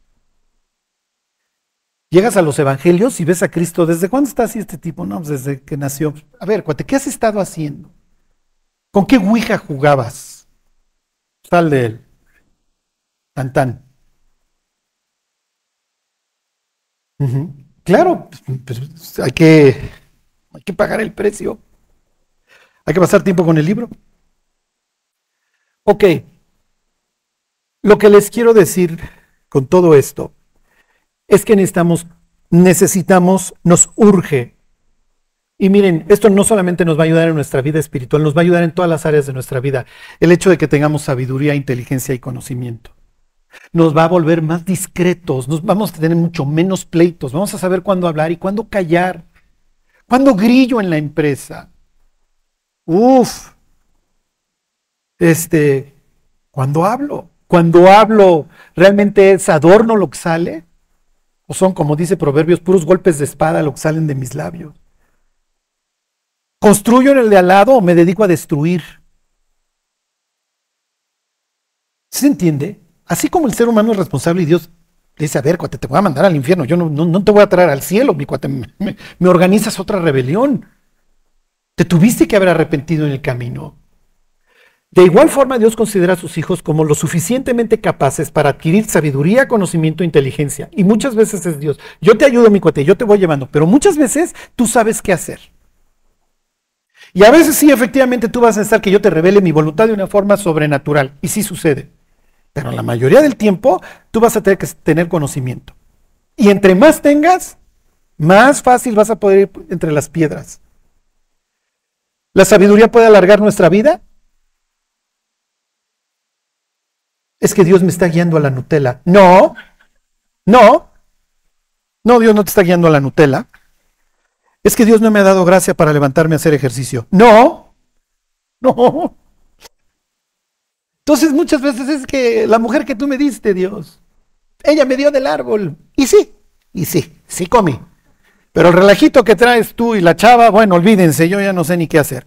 Llegas a los evangelios y ves a Cristo. ¿Desde cuándo está así este tipo? No, pues desde que nació. A ver, cuate, ¿qué has estado haciendo? ¿Con qué Ouija jugabas? Sal de él. Tan tan. Claro, pues, pues, hay, que, hay que pagar el precio. Hay que pasar tiempo con el libro. Ok. Lo que les quiero decir con todo esto es que necesitamos, necesitamos, nos urge. Y miren, esto no solamente nos va a ayudar en nuestra vida espiritual, nos va a ayudar en todas las áreas de nuestra vida. El hecho de que tengamos sabiduría, inteligencia y conocimiento. Nos va a volver más discretos, nos vamos a tener mucho menos pleitos, vamos a saber cuándo hablar y cuándo callar. Cuándo grillo en la empresa. Uf. Este, cuando hablo, cuando hablo, realmente es adorno lo que sale o son, como dice Proverbios, puros golpes de espada lo que salen de mis labios. ¿Construyo en el de al lado o me dedico a destruir? ¿Se entiende? Así como el ser humano es responsable y Dios dice, a ver, cuate, te voy a mandar al infierno, yo no, te voy a traer al cielo, mi cuate, me organizas otra rebelión. Te tuviste que haber arrepentido en el camino. De igual forma, Dios considera a sus hijos como lo suficientemente capaces para adquirir sabiduría, conocimiento e inteligencia. Y muchas veces es Dios. Yo te ayudo, mi cuate, yo te voy llevando, pero muchas veces tú sabes qué hacer. Y a veces sí, efectivamente, tú vas a estar que yo te revele mi voluntad de una forma sobrenatural. Y sí sucede. Pero la mayoría del tiempo tú vas a tener que tener conocimiento. Y entre más tengas, más fácil vas a poder ir entre las piedras. ¿La sabiduría puede alargar nuestra vida? es que Dios me está guiando a la Nutella. No, no, no, Dios no te está guiando a la Nutella. Es que Dios no me ha dado gracia para levantarme a hacer ejercicio. No, no. Entonces muchas veces es que la mujer que tú me diste, Dios, ella me dio del árbol. Y sí, y sí, sí comí. Pero el relajito que traes tú y la chava, bueno, olvídense, yo ya no sé ni qué hacer.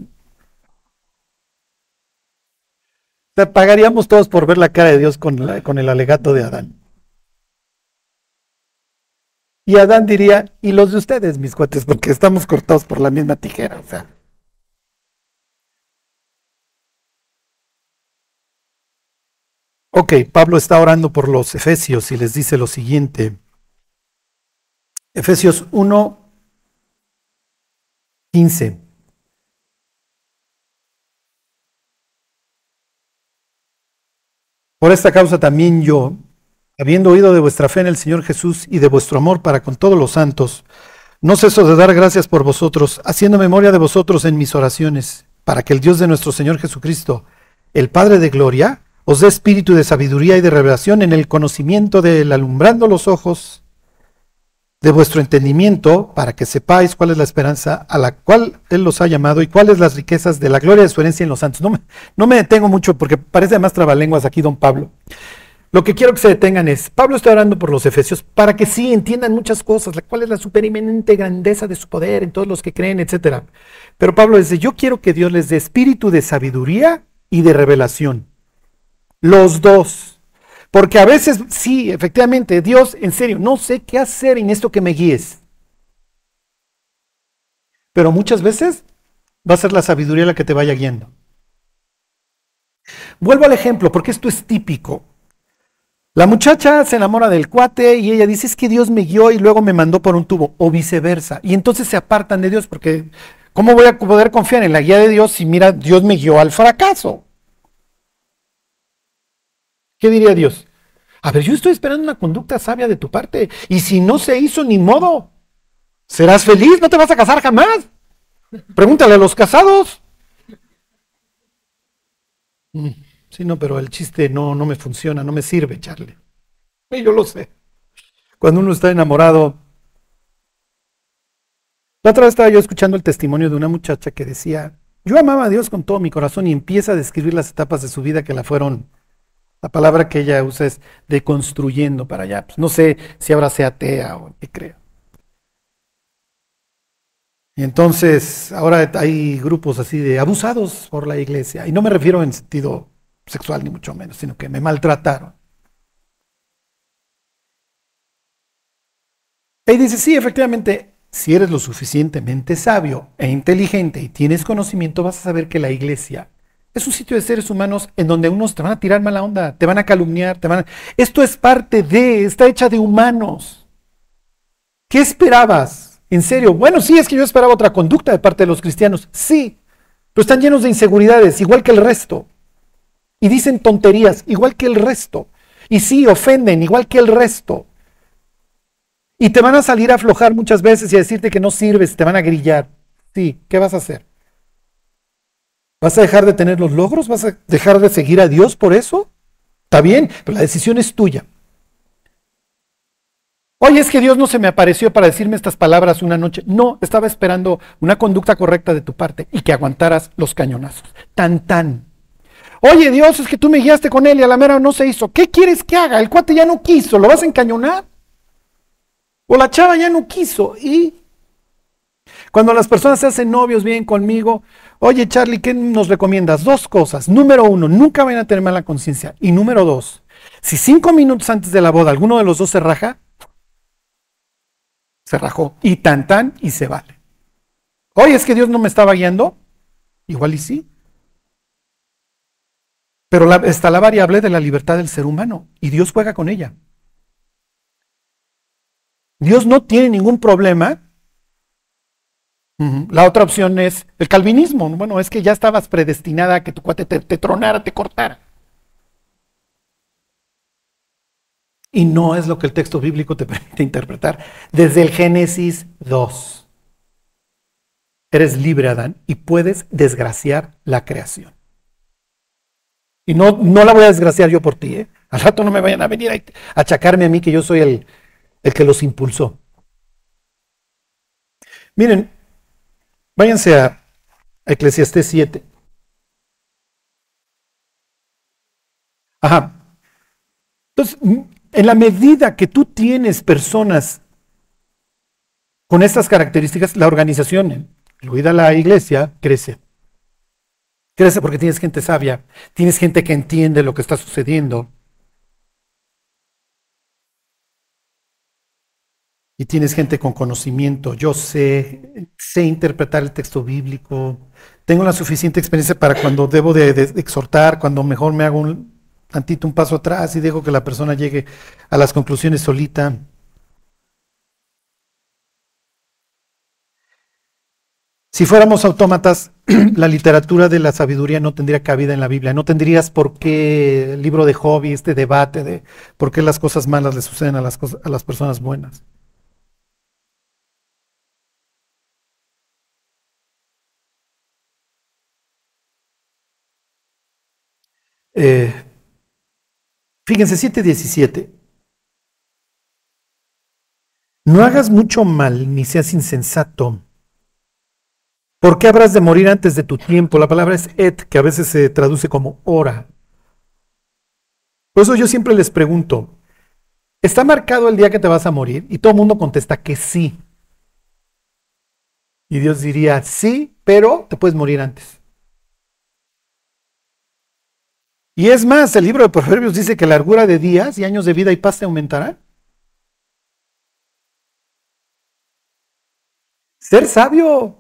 Te pagaríamos todos por ver la cara de Dios con, con el alegato de Adán. Y Adán diría, y los de ustedes, mis cuates, porque estamos cortados por la misma tijera, o sea. Ok, Pablo está orando por los Efesios y les dice lo siguiente. Efesios 1, 15. Por esta causa también yo, habiendo oído de vuestra fe en el Señor Jesús y de vuestro amor para con todos los santos, no ceso de dar gracias por vosotros, haciendo memoria de vosotros en mis oraciones, para que el Dios de nuestro Señor Jesucristo, el Padre de Gloria, os dé espíritu de sabiduría y de revelación en el conocimiento del alumbrando los ojos de vuestro entendimiento, para que sepáis cuál es la esperanza a la cual Él los ha llamado y cuáles las riquezas de la gloria de su herencia en los santos. No me, detengo mucho porque parece más trabalenguas aquí, don Pablo. Lo que quiero que se detengan es, Pablo está orando por los efesios para que sí entiendan muchas cosas, cuál es la supereminente grandeza de su poder en todos los que creen, etc. Pero Pablo dice, yo quiero que Dios les dé espíritu de sabiduría y de revelación. Los dos. Porque a veces, sí, efectivamente, Dios, en serio, no sé qué hacer en esto que me guíes. Pero muchas veces va a ser la sabiduría la que te vaya guiando. Vuelvo al ejemplo, porque esto es típico. La muchacha se enamora del cuate y ella dice, es que Dios me guió y luego me mandó por un tubo, o viceversa. Y entonces se apartan de Dios porque, ¿cómo voy a poder confiar en la guía de Dios si mira, Dios me guió al fracaso? ¿Qué diría Dios? A ver, yo estoy esperando una conducta sabia de tu parte. Y si no se hizo ni modo, ¿serás feliz? ¿No te vas a casar jamás? Pregúntale a los casados. Mm. Sí, no, pero el chiste no, no me funciona, no me sirve, Charlie. Yo lo sé. Cuando uno está enamorado. La otra vez estaba yo escuchando el testimonio de una muchacha que decía, yo amaba a Dios con todo mi corazón y empieza a describir las etapas de su vida que la fueron, la palabra que ella usa es deconstruyendo para allá. Pues no sé si ahora sea atea o qué creo. Y entonces ahora hay grupos así de abusados por la iglesia. Y no me refiero en sentido sexual ni mucho menos, sino que me maltrataron. Y dice, sí, efectivamente, si eres lo suficientemente sabio e inteligente y tienes conocimiento, vas a saber que la iglesia es un sitio de seres humanos en donde unos te van a tirar mala onda, te van a calumniar, te van a... Esto es parte de, está hecha de humanos. ¿Qué esperabas? En serio, bueno, sí, es que yo esperaba otra conducta de parte de los cristianos, sí, pero están llenos de inseguridades, igual que el resto y dicen tonterías igual que el resto. Y sí, ofenden igual que el resto. Y te van a salir a aflojar muchas veces y a decirte que no sirves, te van a grillar. Sí, ¿qué vas a hacer? ¿Vas a dejar de tener los logros? ¿Vas a dejar de seguir a Dios por eso? Está bien, pero la decisión es tuya. Oye, es que Dios no se me apareció para decirme estas palabras una noche. No, estaba esperando una conducta correcta de tu parte y que aguantaras los cañonazos. Tan, tan. Oye, Dios, es que tú me guiaste con él y a la mera no se hizo. ¿Qué quieres que haga? El cuate ya no quiso, ¿lo vas a encañonar? O la chava ya no quiso. Y cuando las personas se hacen novios bien conmigo, oye Charlie, ¿qué nos recomiendas? Dos cosas. Número uno, nunca vayan a tener mala conciencia. Y número dos, si cinco minutos antes de la boda alguno de los dos se raja, se rajó. Y tan tan y se vale. Oye, es que Dios no me estaba guiando. Igual y sí. Pero está la variable de la libertad del ser humano y Dios juega con ella. Dios no tiene ningún problema. La otra opción es el calvinismo. Bueno, es que ya estabas predestinada a que tu cuate te, tronara, te cortara. Y no es lo que el texto bíblico te <laughs> permite interpretar. Desde el Génesis 2. Eres libre, Adán, y puedes desgraciar la creación. Y no, no la voy a desgraciar yo por ti. ¿eh? Al rato no me vayan a venir a achacarme a mí que yo soy el, el que los impulsó. Miren, váyanse a Eclesiastés 7. Ajá. Entonces, en la medida que tú tienes personas con estas características, la organización, incluida la iglesia, crece. Crece porque tienes gente sabia, tienes gente que entiende lo que está sucediendo. Y tienes gente con conocimiento. Yo sé, sé interpretar el texto bíblico. Tengo la suficiente experiencia para cuando debo de, exhortar, cuando mejor me hago un... tantito un paso atrás y dejo que la persona llegue a las conclusiones solita. Si fuéramos autómatas, <clears throat> la literatura de la sabiduría no tendría cabida en la Biblia. No tendrías por qué el libro de hobby, este debate de por qué las cosas malas le suceden a las, a las personas buenas. Eh, fíjense, 7.17. No hagas mucho mal ni seas insensato. ¿Por qué habrás de morir antes de tu tiempo? La palabra es et, que a veces se traduce como hora. Por eso yo siempre les pregunto, ¿está marcado el día que te vas a morir? Y todo el mundo contesta que sí. Y Dios diría, sí, pero te puedes morir antes. Y es más, el libro de Proverbios dice que la largura de días y años de vida y paz te aumentarán. Ser sabio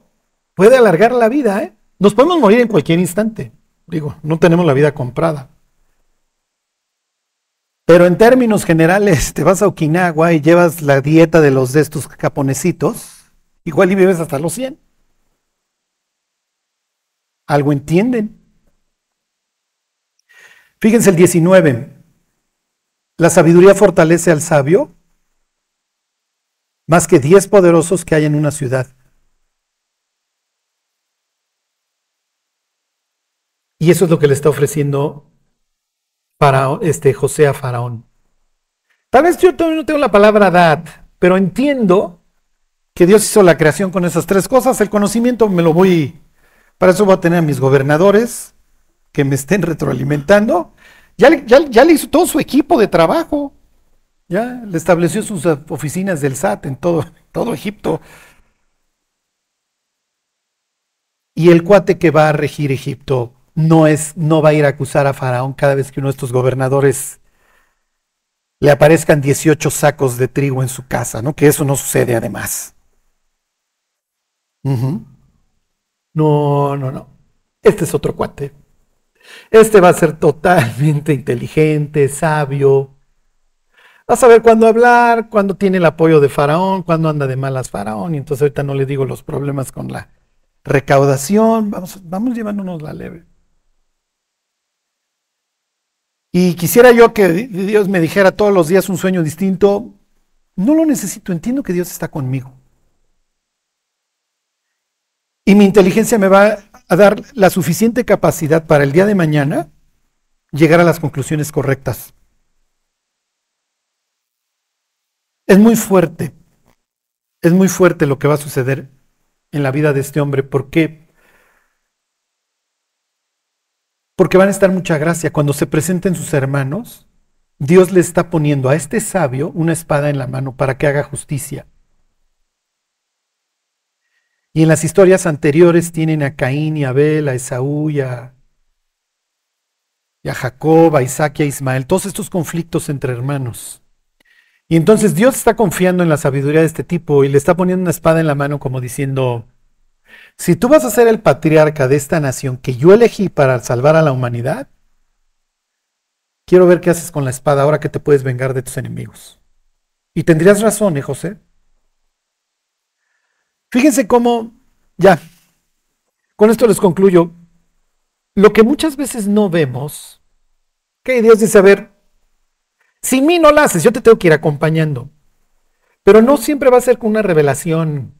puede alargar la vida, ¿eh? Nos podemos morir en cualquier instante. Digo, no tenemos la vida comprada. Pero en términos generales, te vas a Okinawa y llevas la dieta de los de estos japonesitos, igual y vives hasta los 100. Algo entienden. Fíjense el 19. La sabiduría fortalece al sabio más que 10 poderosos que hay en una ciudad. Y eso es lo que le está ofreciendo para este José a Faraón. Tal vez yo todavía no tengo la palabra dad, pero entiendo que Dios hizo la creación con esas tres cosas. El conocimiento me lo voy, para eso voy a tener a mis gobernadores, que me estén retroalimentando. Ya, ya, le hizo todo su equipo de trabajo. Ya le estableció sus eh, oficinas del SAT en todo, todo Egipto. Y el cuate que va a regir Egipto no, es, no va a ir a acusar a Faraón cada vez que uno de estos gobernadores le aparezcan 18 sacos de trigo en su casa, ¿no? Que eso no sucede además. No, no, no. Este es otro cuate. Este va a ser totalmente inteligente, sabio. Va a saber cuándo hablar, cuándo tiene el apoyo de Faraón, cuándo anda de malas Faraón. Y entonces ahorita no le digo los problemas con la recaudación. Vamos, vamos llevándonos la leve. Y quisiera yo que Dios me dijera todos los días un sueño distinto. No lo necesito, entiendo que Dios está conmigo. Y mi inteligencia me va a dar la suficiente capacidad para el día de mañana llegar a las conclusiones correctas. Es muy fuerte, es muy fuerte lo que va a suceder en la vida de este hombre. ¿Por qué? Porque van a estar mucha gracia. Cuando se presenten sus hermanos, Dios le está poniendo a este sabio una espada en la mano para que haga justicia. Y en las historias anteriores tienen a Caín y a Abel, a Esaú y a, Jacob, a Isaac y a Ismael, todos estos conflictos entre hermanos. Y entonces Dios está confiando en la sabiduría de este tipo y le está poniendo una espada en la mano como diciendo, si tú vas a ser el patriarca de esta nación que yo elegí para salvar a la humanidad, quiero ver qué haces con la espada ahora que te puedes vengar de tus enemigos. Y tendrías razón, ¿eh, José? Fíjense cómo, ya, con esto les concluyo, lo que muchas veces no vemos, que Dios dice, a ver, sin mí no lo haces, yo te tengo que ir acompañando. Pero no siempre va a ser con una revelación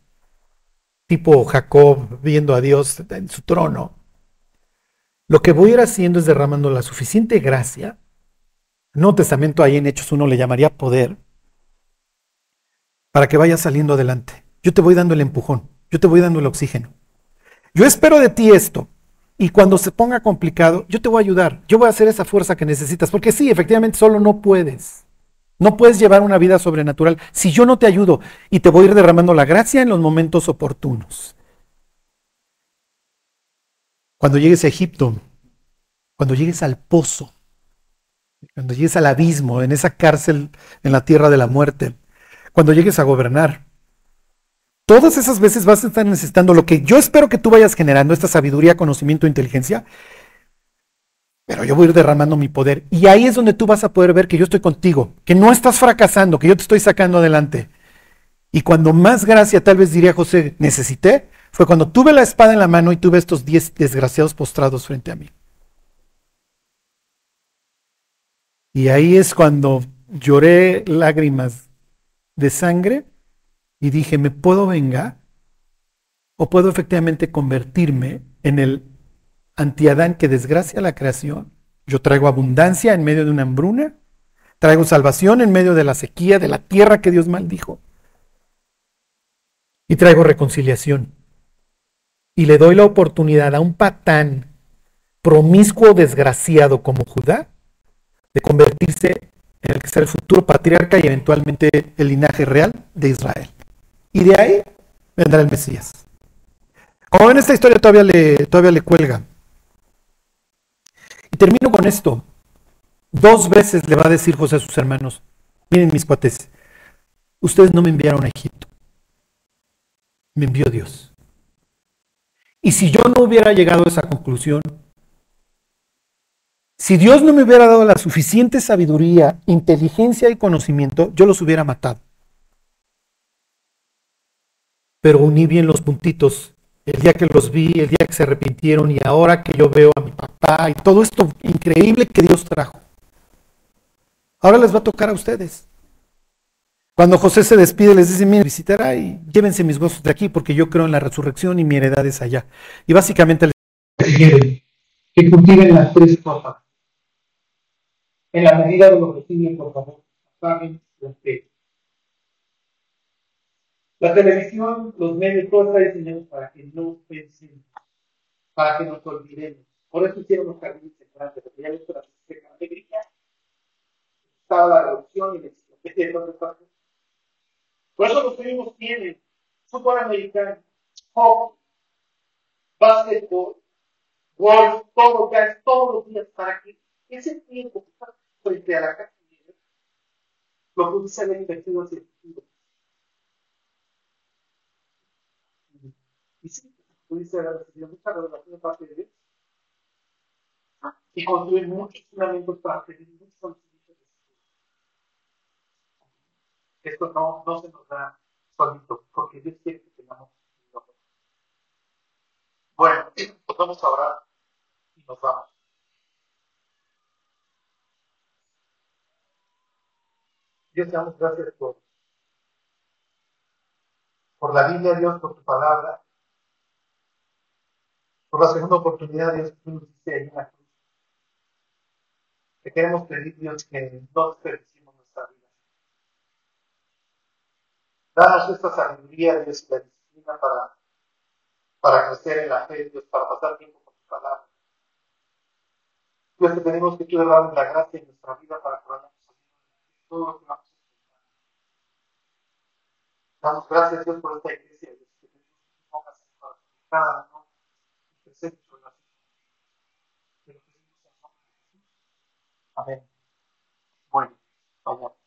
tipo Jacob viendo a Dios en su trono. Lo que voy a ir haciendo es derramando la suficiente gracia. No Testamento ahí en Hechos uno le llamaría poder para que vaya saliendo adelante. Yo te voy dando el empujón, yo te voy dando el oxígeno. Yo espero de ti esto. Y cuando se ponga complicado, yo te voy a ayudar. Yo voy a hacer esa fuerza que necesitas. Porque sí, efectivamente, solo no puedes. No puedes llevar una vida sobrenatural si yo no te ayudo y te voy a ir derramando la gracia en los momentos oportunos. Cuando llegues a Egipto, cuando llegues al pozo, cuando llegues al abismo, en esa cárcel en la tierra de la muerte, cuando llegues a gobernar, Todas esas veces vas a estar necesitando lo que yo espero que tú vayas generando, esta sabiduría, conocimiento, inteligencia, pero yo voy a ir derramando mi poder. Y ahí es donde tú vas a poder ver que yo estoy contigo, que no estás fracasando, que yo te estoy sacando adelante. Y cuando más gracia, tal vez diría José, necesité, fue cuando tuve la espada en la mano y tuve estos diez desgraciados postrados frente a mí. Y ahí es cuando lloré lágrimas de sangre y dije, ¿me puedo vengar? ¿O puedo efectivamente convertirme en el antiadán que desgracia la creación? Yo traigo abundancia en medio de una hambruna, traigo salvación en medio de la sequía, de la tierra que Dios maldijo. Y traigo reconciliación. Y le doy la oportunidad a un patán promiscuo desgraciado como Judá de convertirse en el que será el futuro patriarca y eventualmente el linaje real de Israel. Y de ahí vendrá el Mesías. Como ven, esta historia todavía le, todavía le cuelga. Y termino con esto. Dos veces le va a decir José a sus hermanos, miren mis cuates, ustedes no me enviaron a Egipto, me envió Dios. Y si yo no hubiera llegado a esa conclusión, si Dios no me hubiera dado la suficiente sabiduría, inteligencia y conocimiento, yo los hubiera matado. Pero uní bien los puntitos el día que los vi, el día que se arrepintieron y ahora que yo veo a mi papá y todo esto increíble que Dios trajo. Ahora les va a tocar a ustedes. Cuando José se despide, les dice, miren, visitará y llévense mis huesos de aquí porque yo creo en la resurrección y mi heredad es allá. Y básicamente les quieren que cultiven las tres cosas. En la medida de lo posible, por favor, saben ustedes. La televisión, los medios, todos está diseñados para que no pensemos, para que nos olvidemos. Por eso hicieron los jardines centrales, porque ya visto la alegría. Estaba la revolución y la enciclopedia de todas partes. Por eso los primos tienen fútbol americano, hockey, básquetbol, golf, todo, gas, todos los días, para que ese tiempo que está frente a la casa lo pudiese haber invertido hacia el futuro. y sí, pudiste haber recibido mucha revelación de parte de Dios y construir muchos fundamentos para tener muchos conocimientos de Esto. No, no se nos da solito, porque Dios quiere que tengamos Bueno, pues vamos a orar y nos vamos. Dios, te damos gracias por, por la Biblia, Dios, por tu palabra por la segunda oportunidad, Dios, nos ahí en la cruz. Te queremos pedir, Dios, que no desperdicimos nuestra vida. Danos esta sabiduría, Dios, y la disciplina para, para crecer en la fe, Dios, para pasar tiempo con tu palabra. Dios, te pedimos que tú derrames la gracia en nuestra vida para a todo lo que vamos a. Damos gracias, Dios, por esta iglesia, Dios, que tenemos que cada A ver. Bueno, vaya.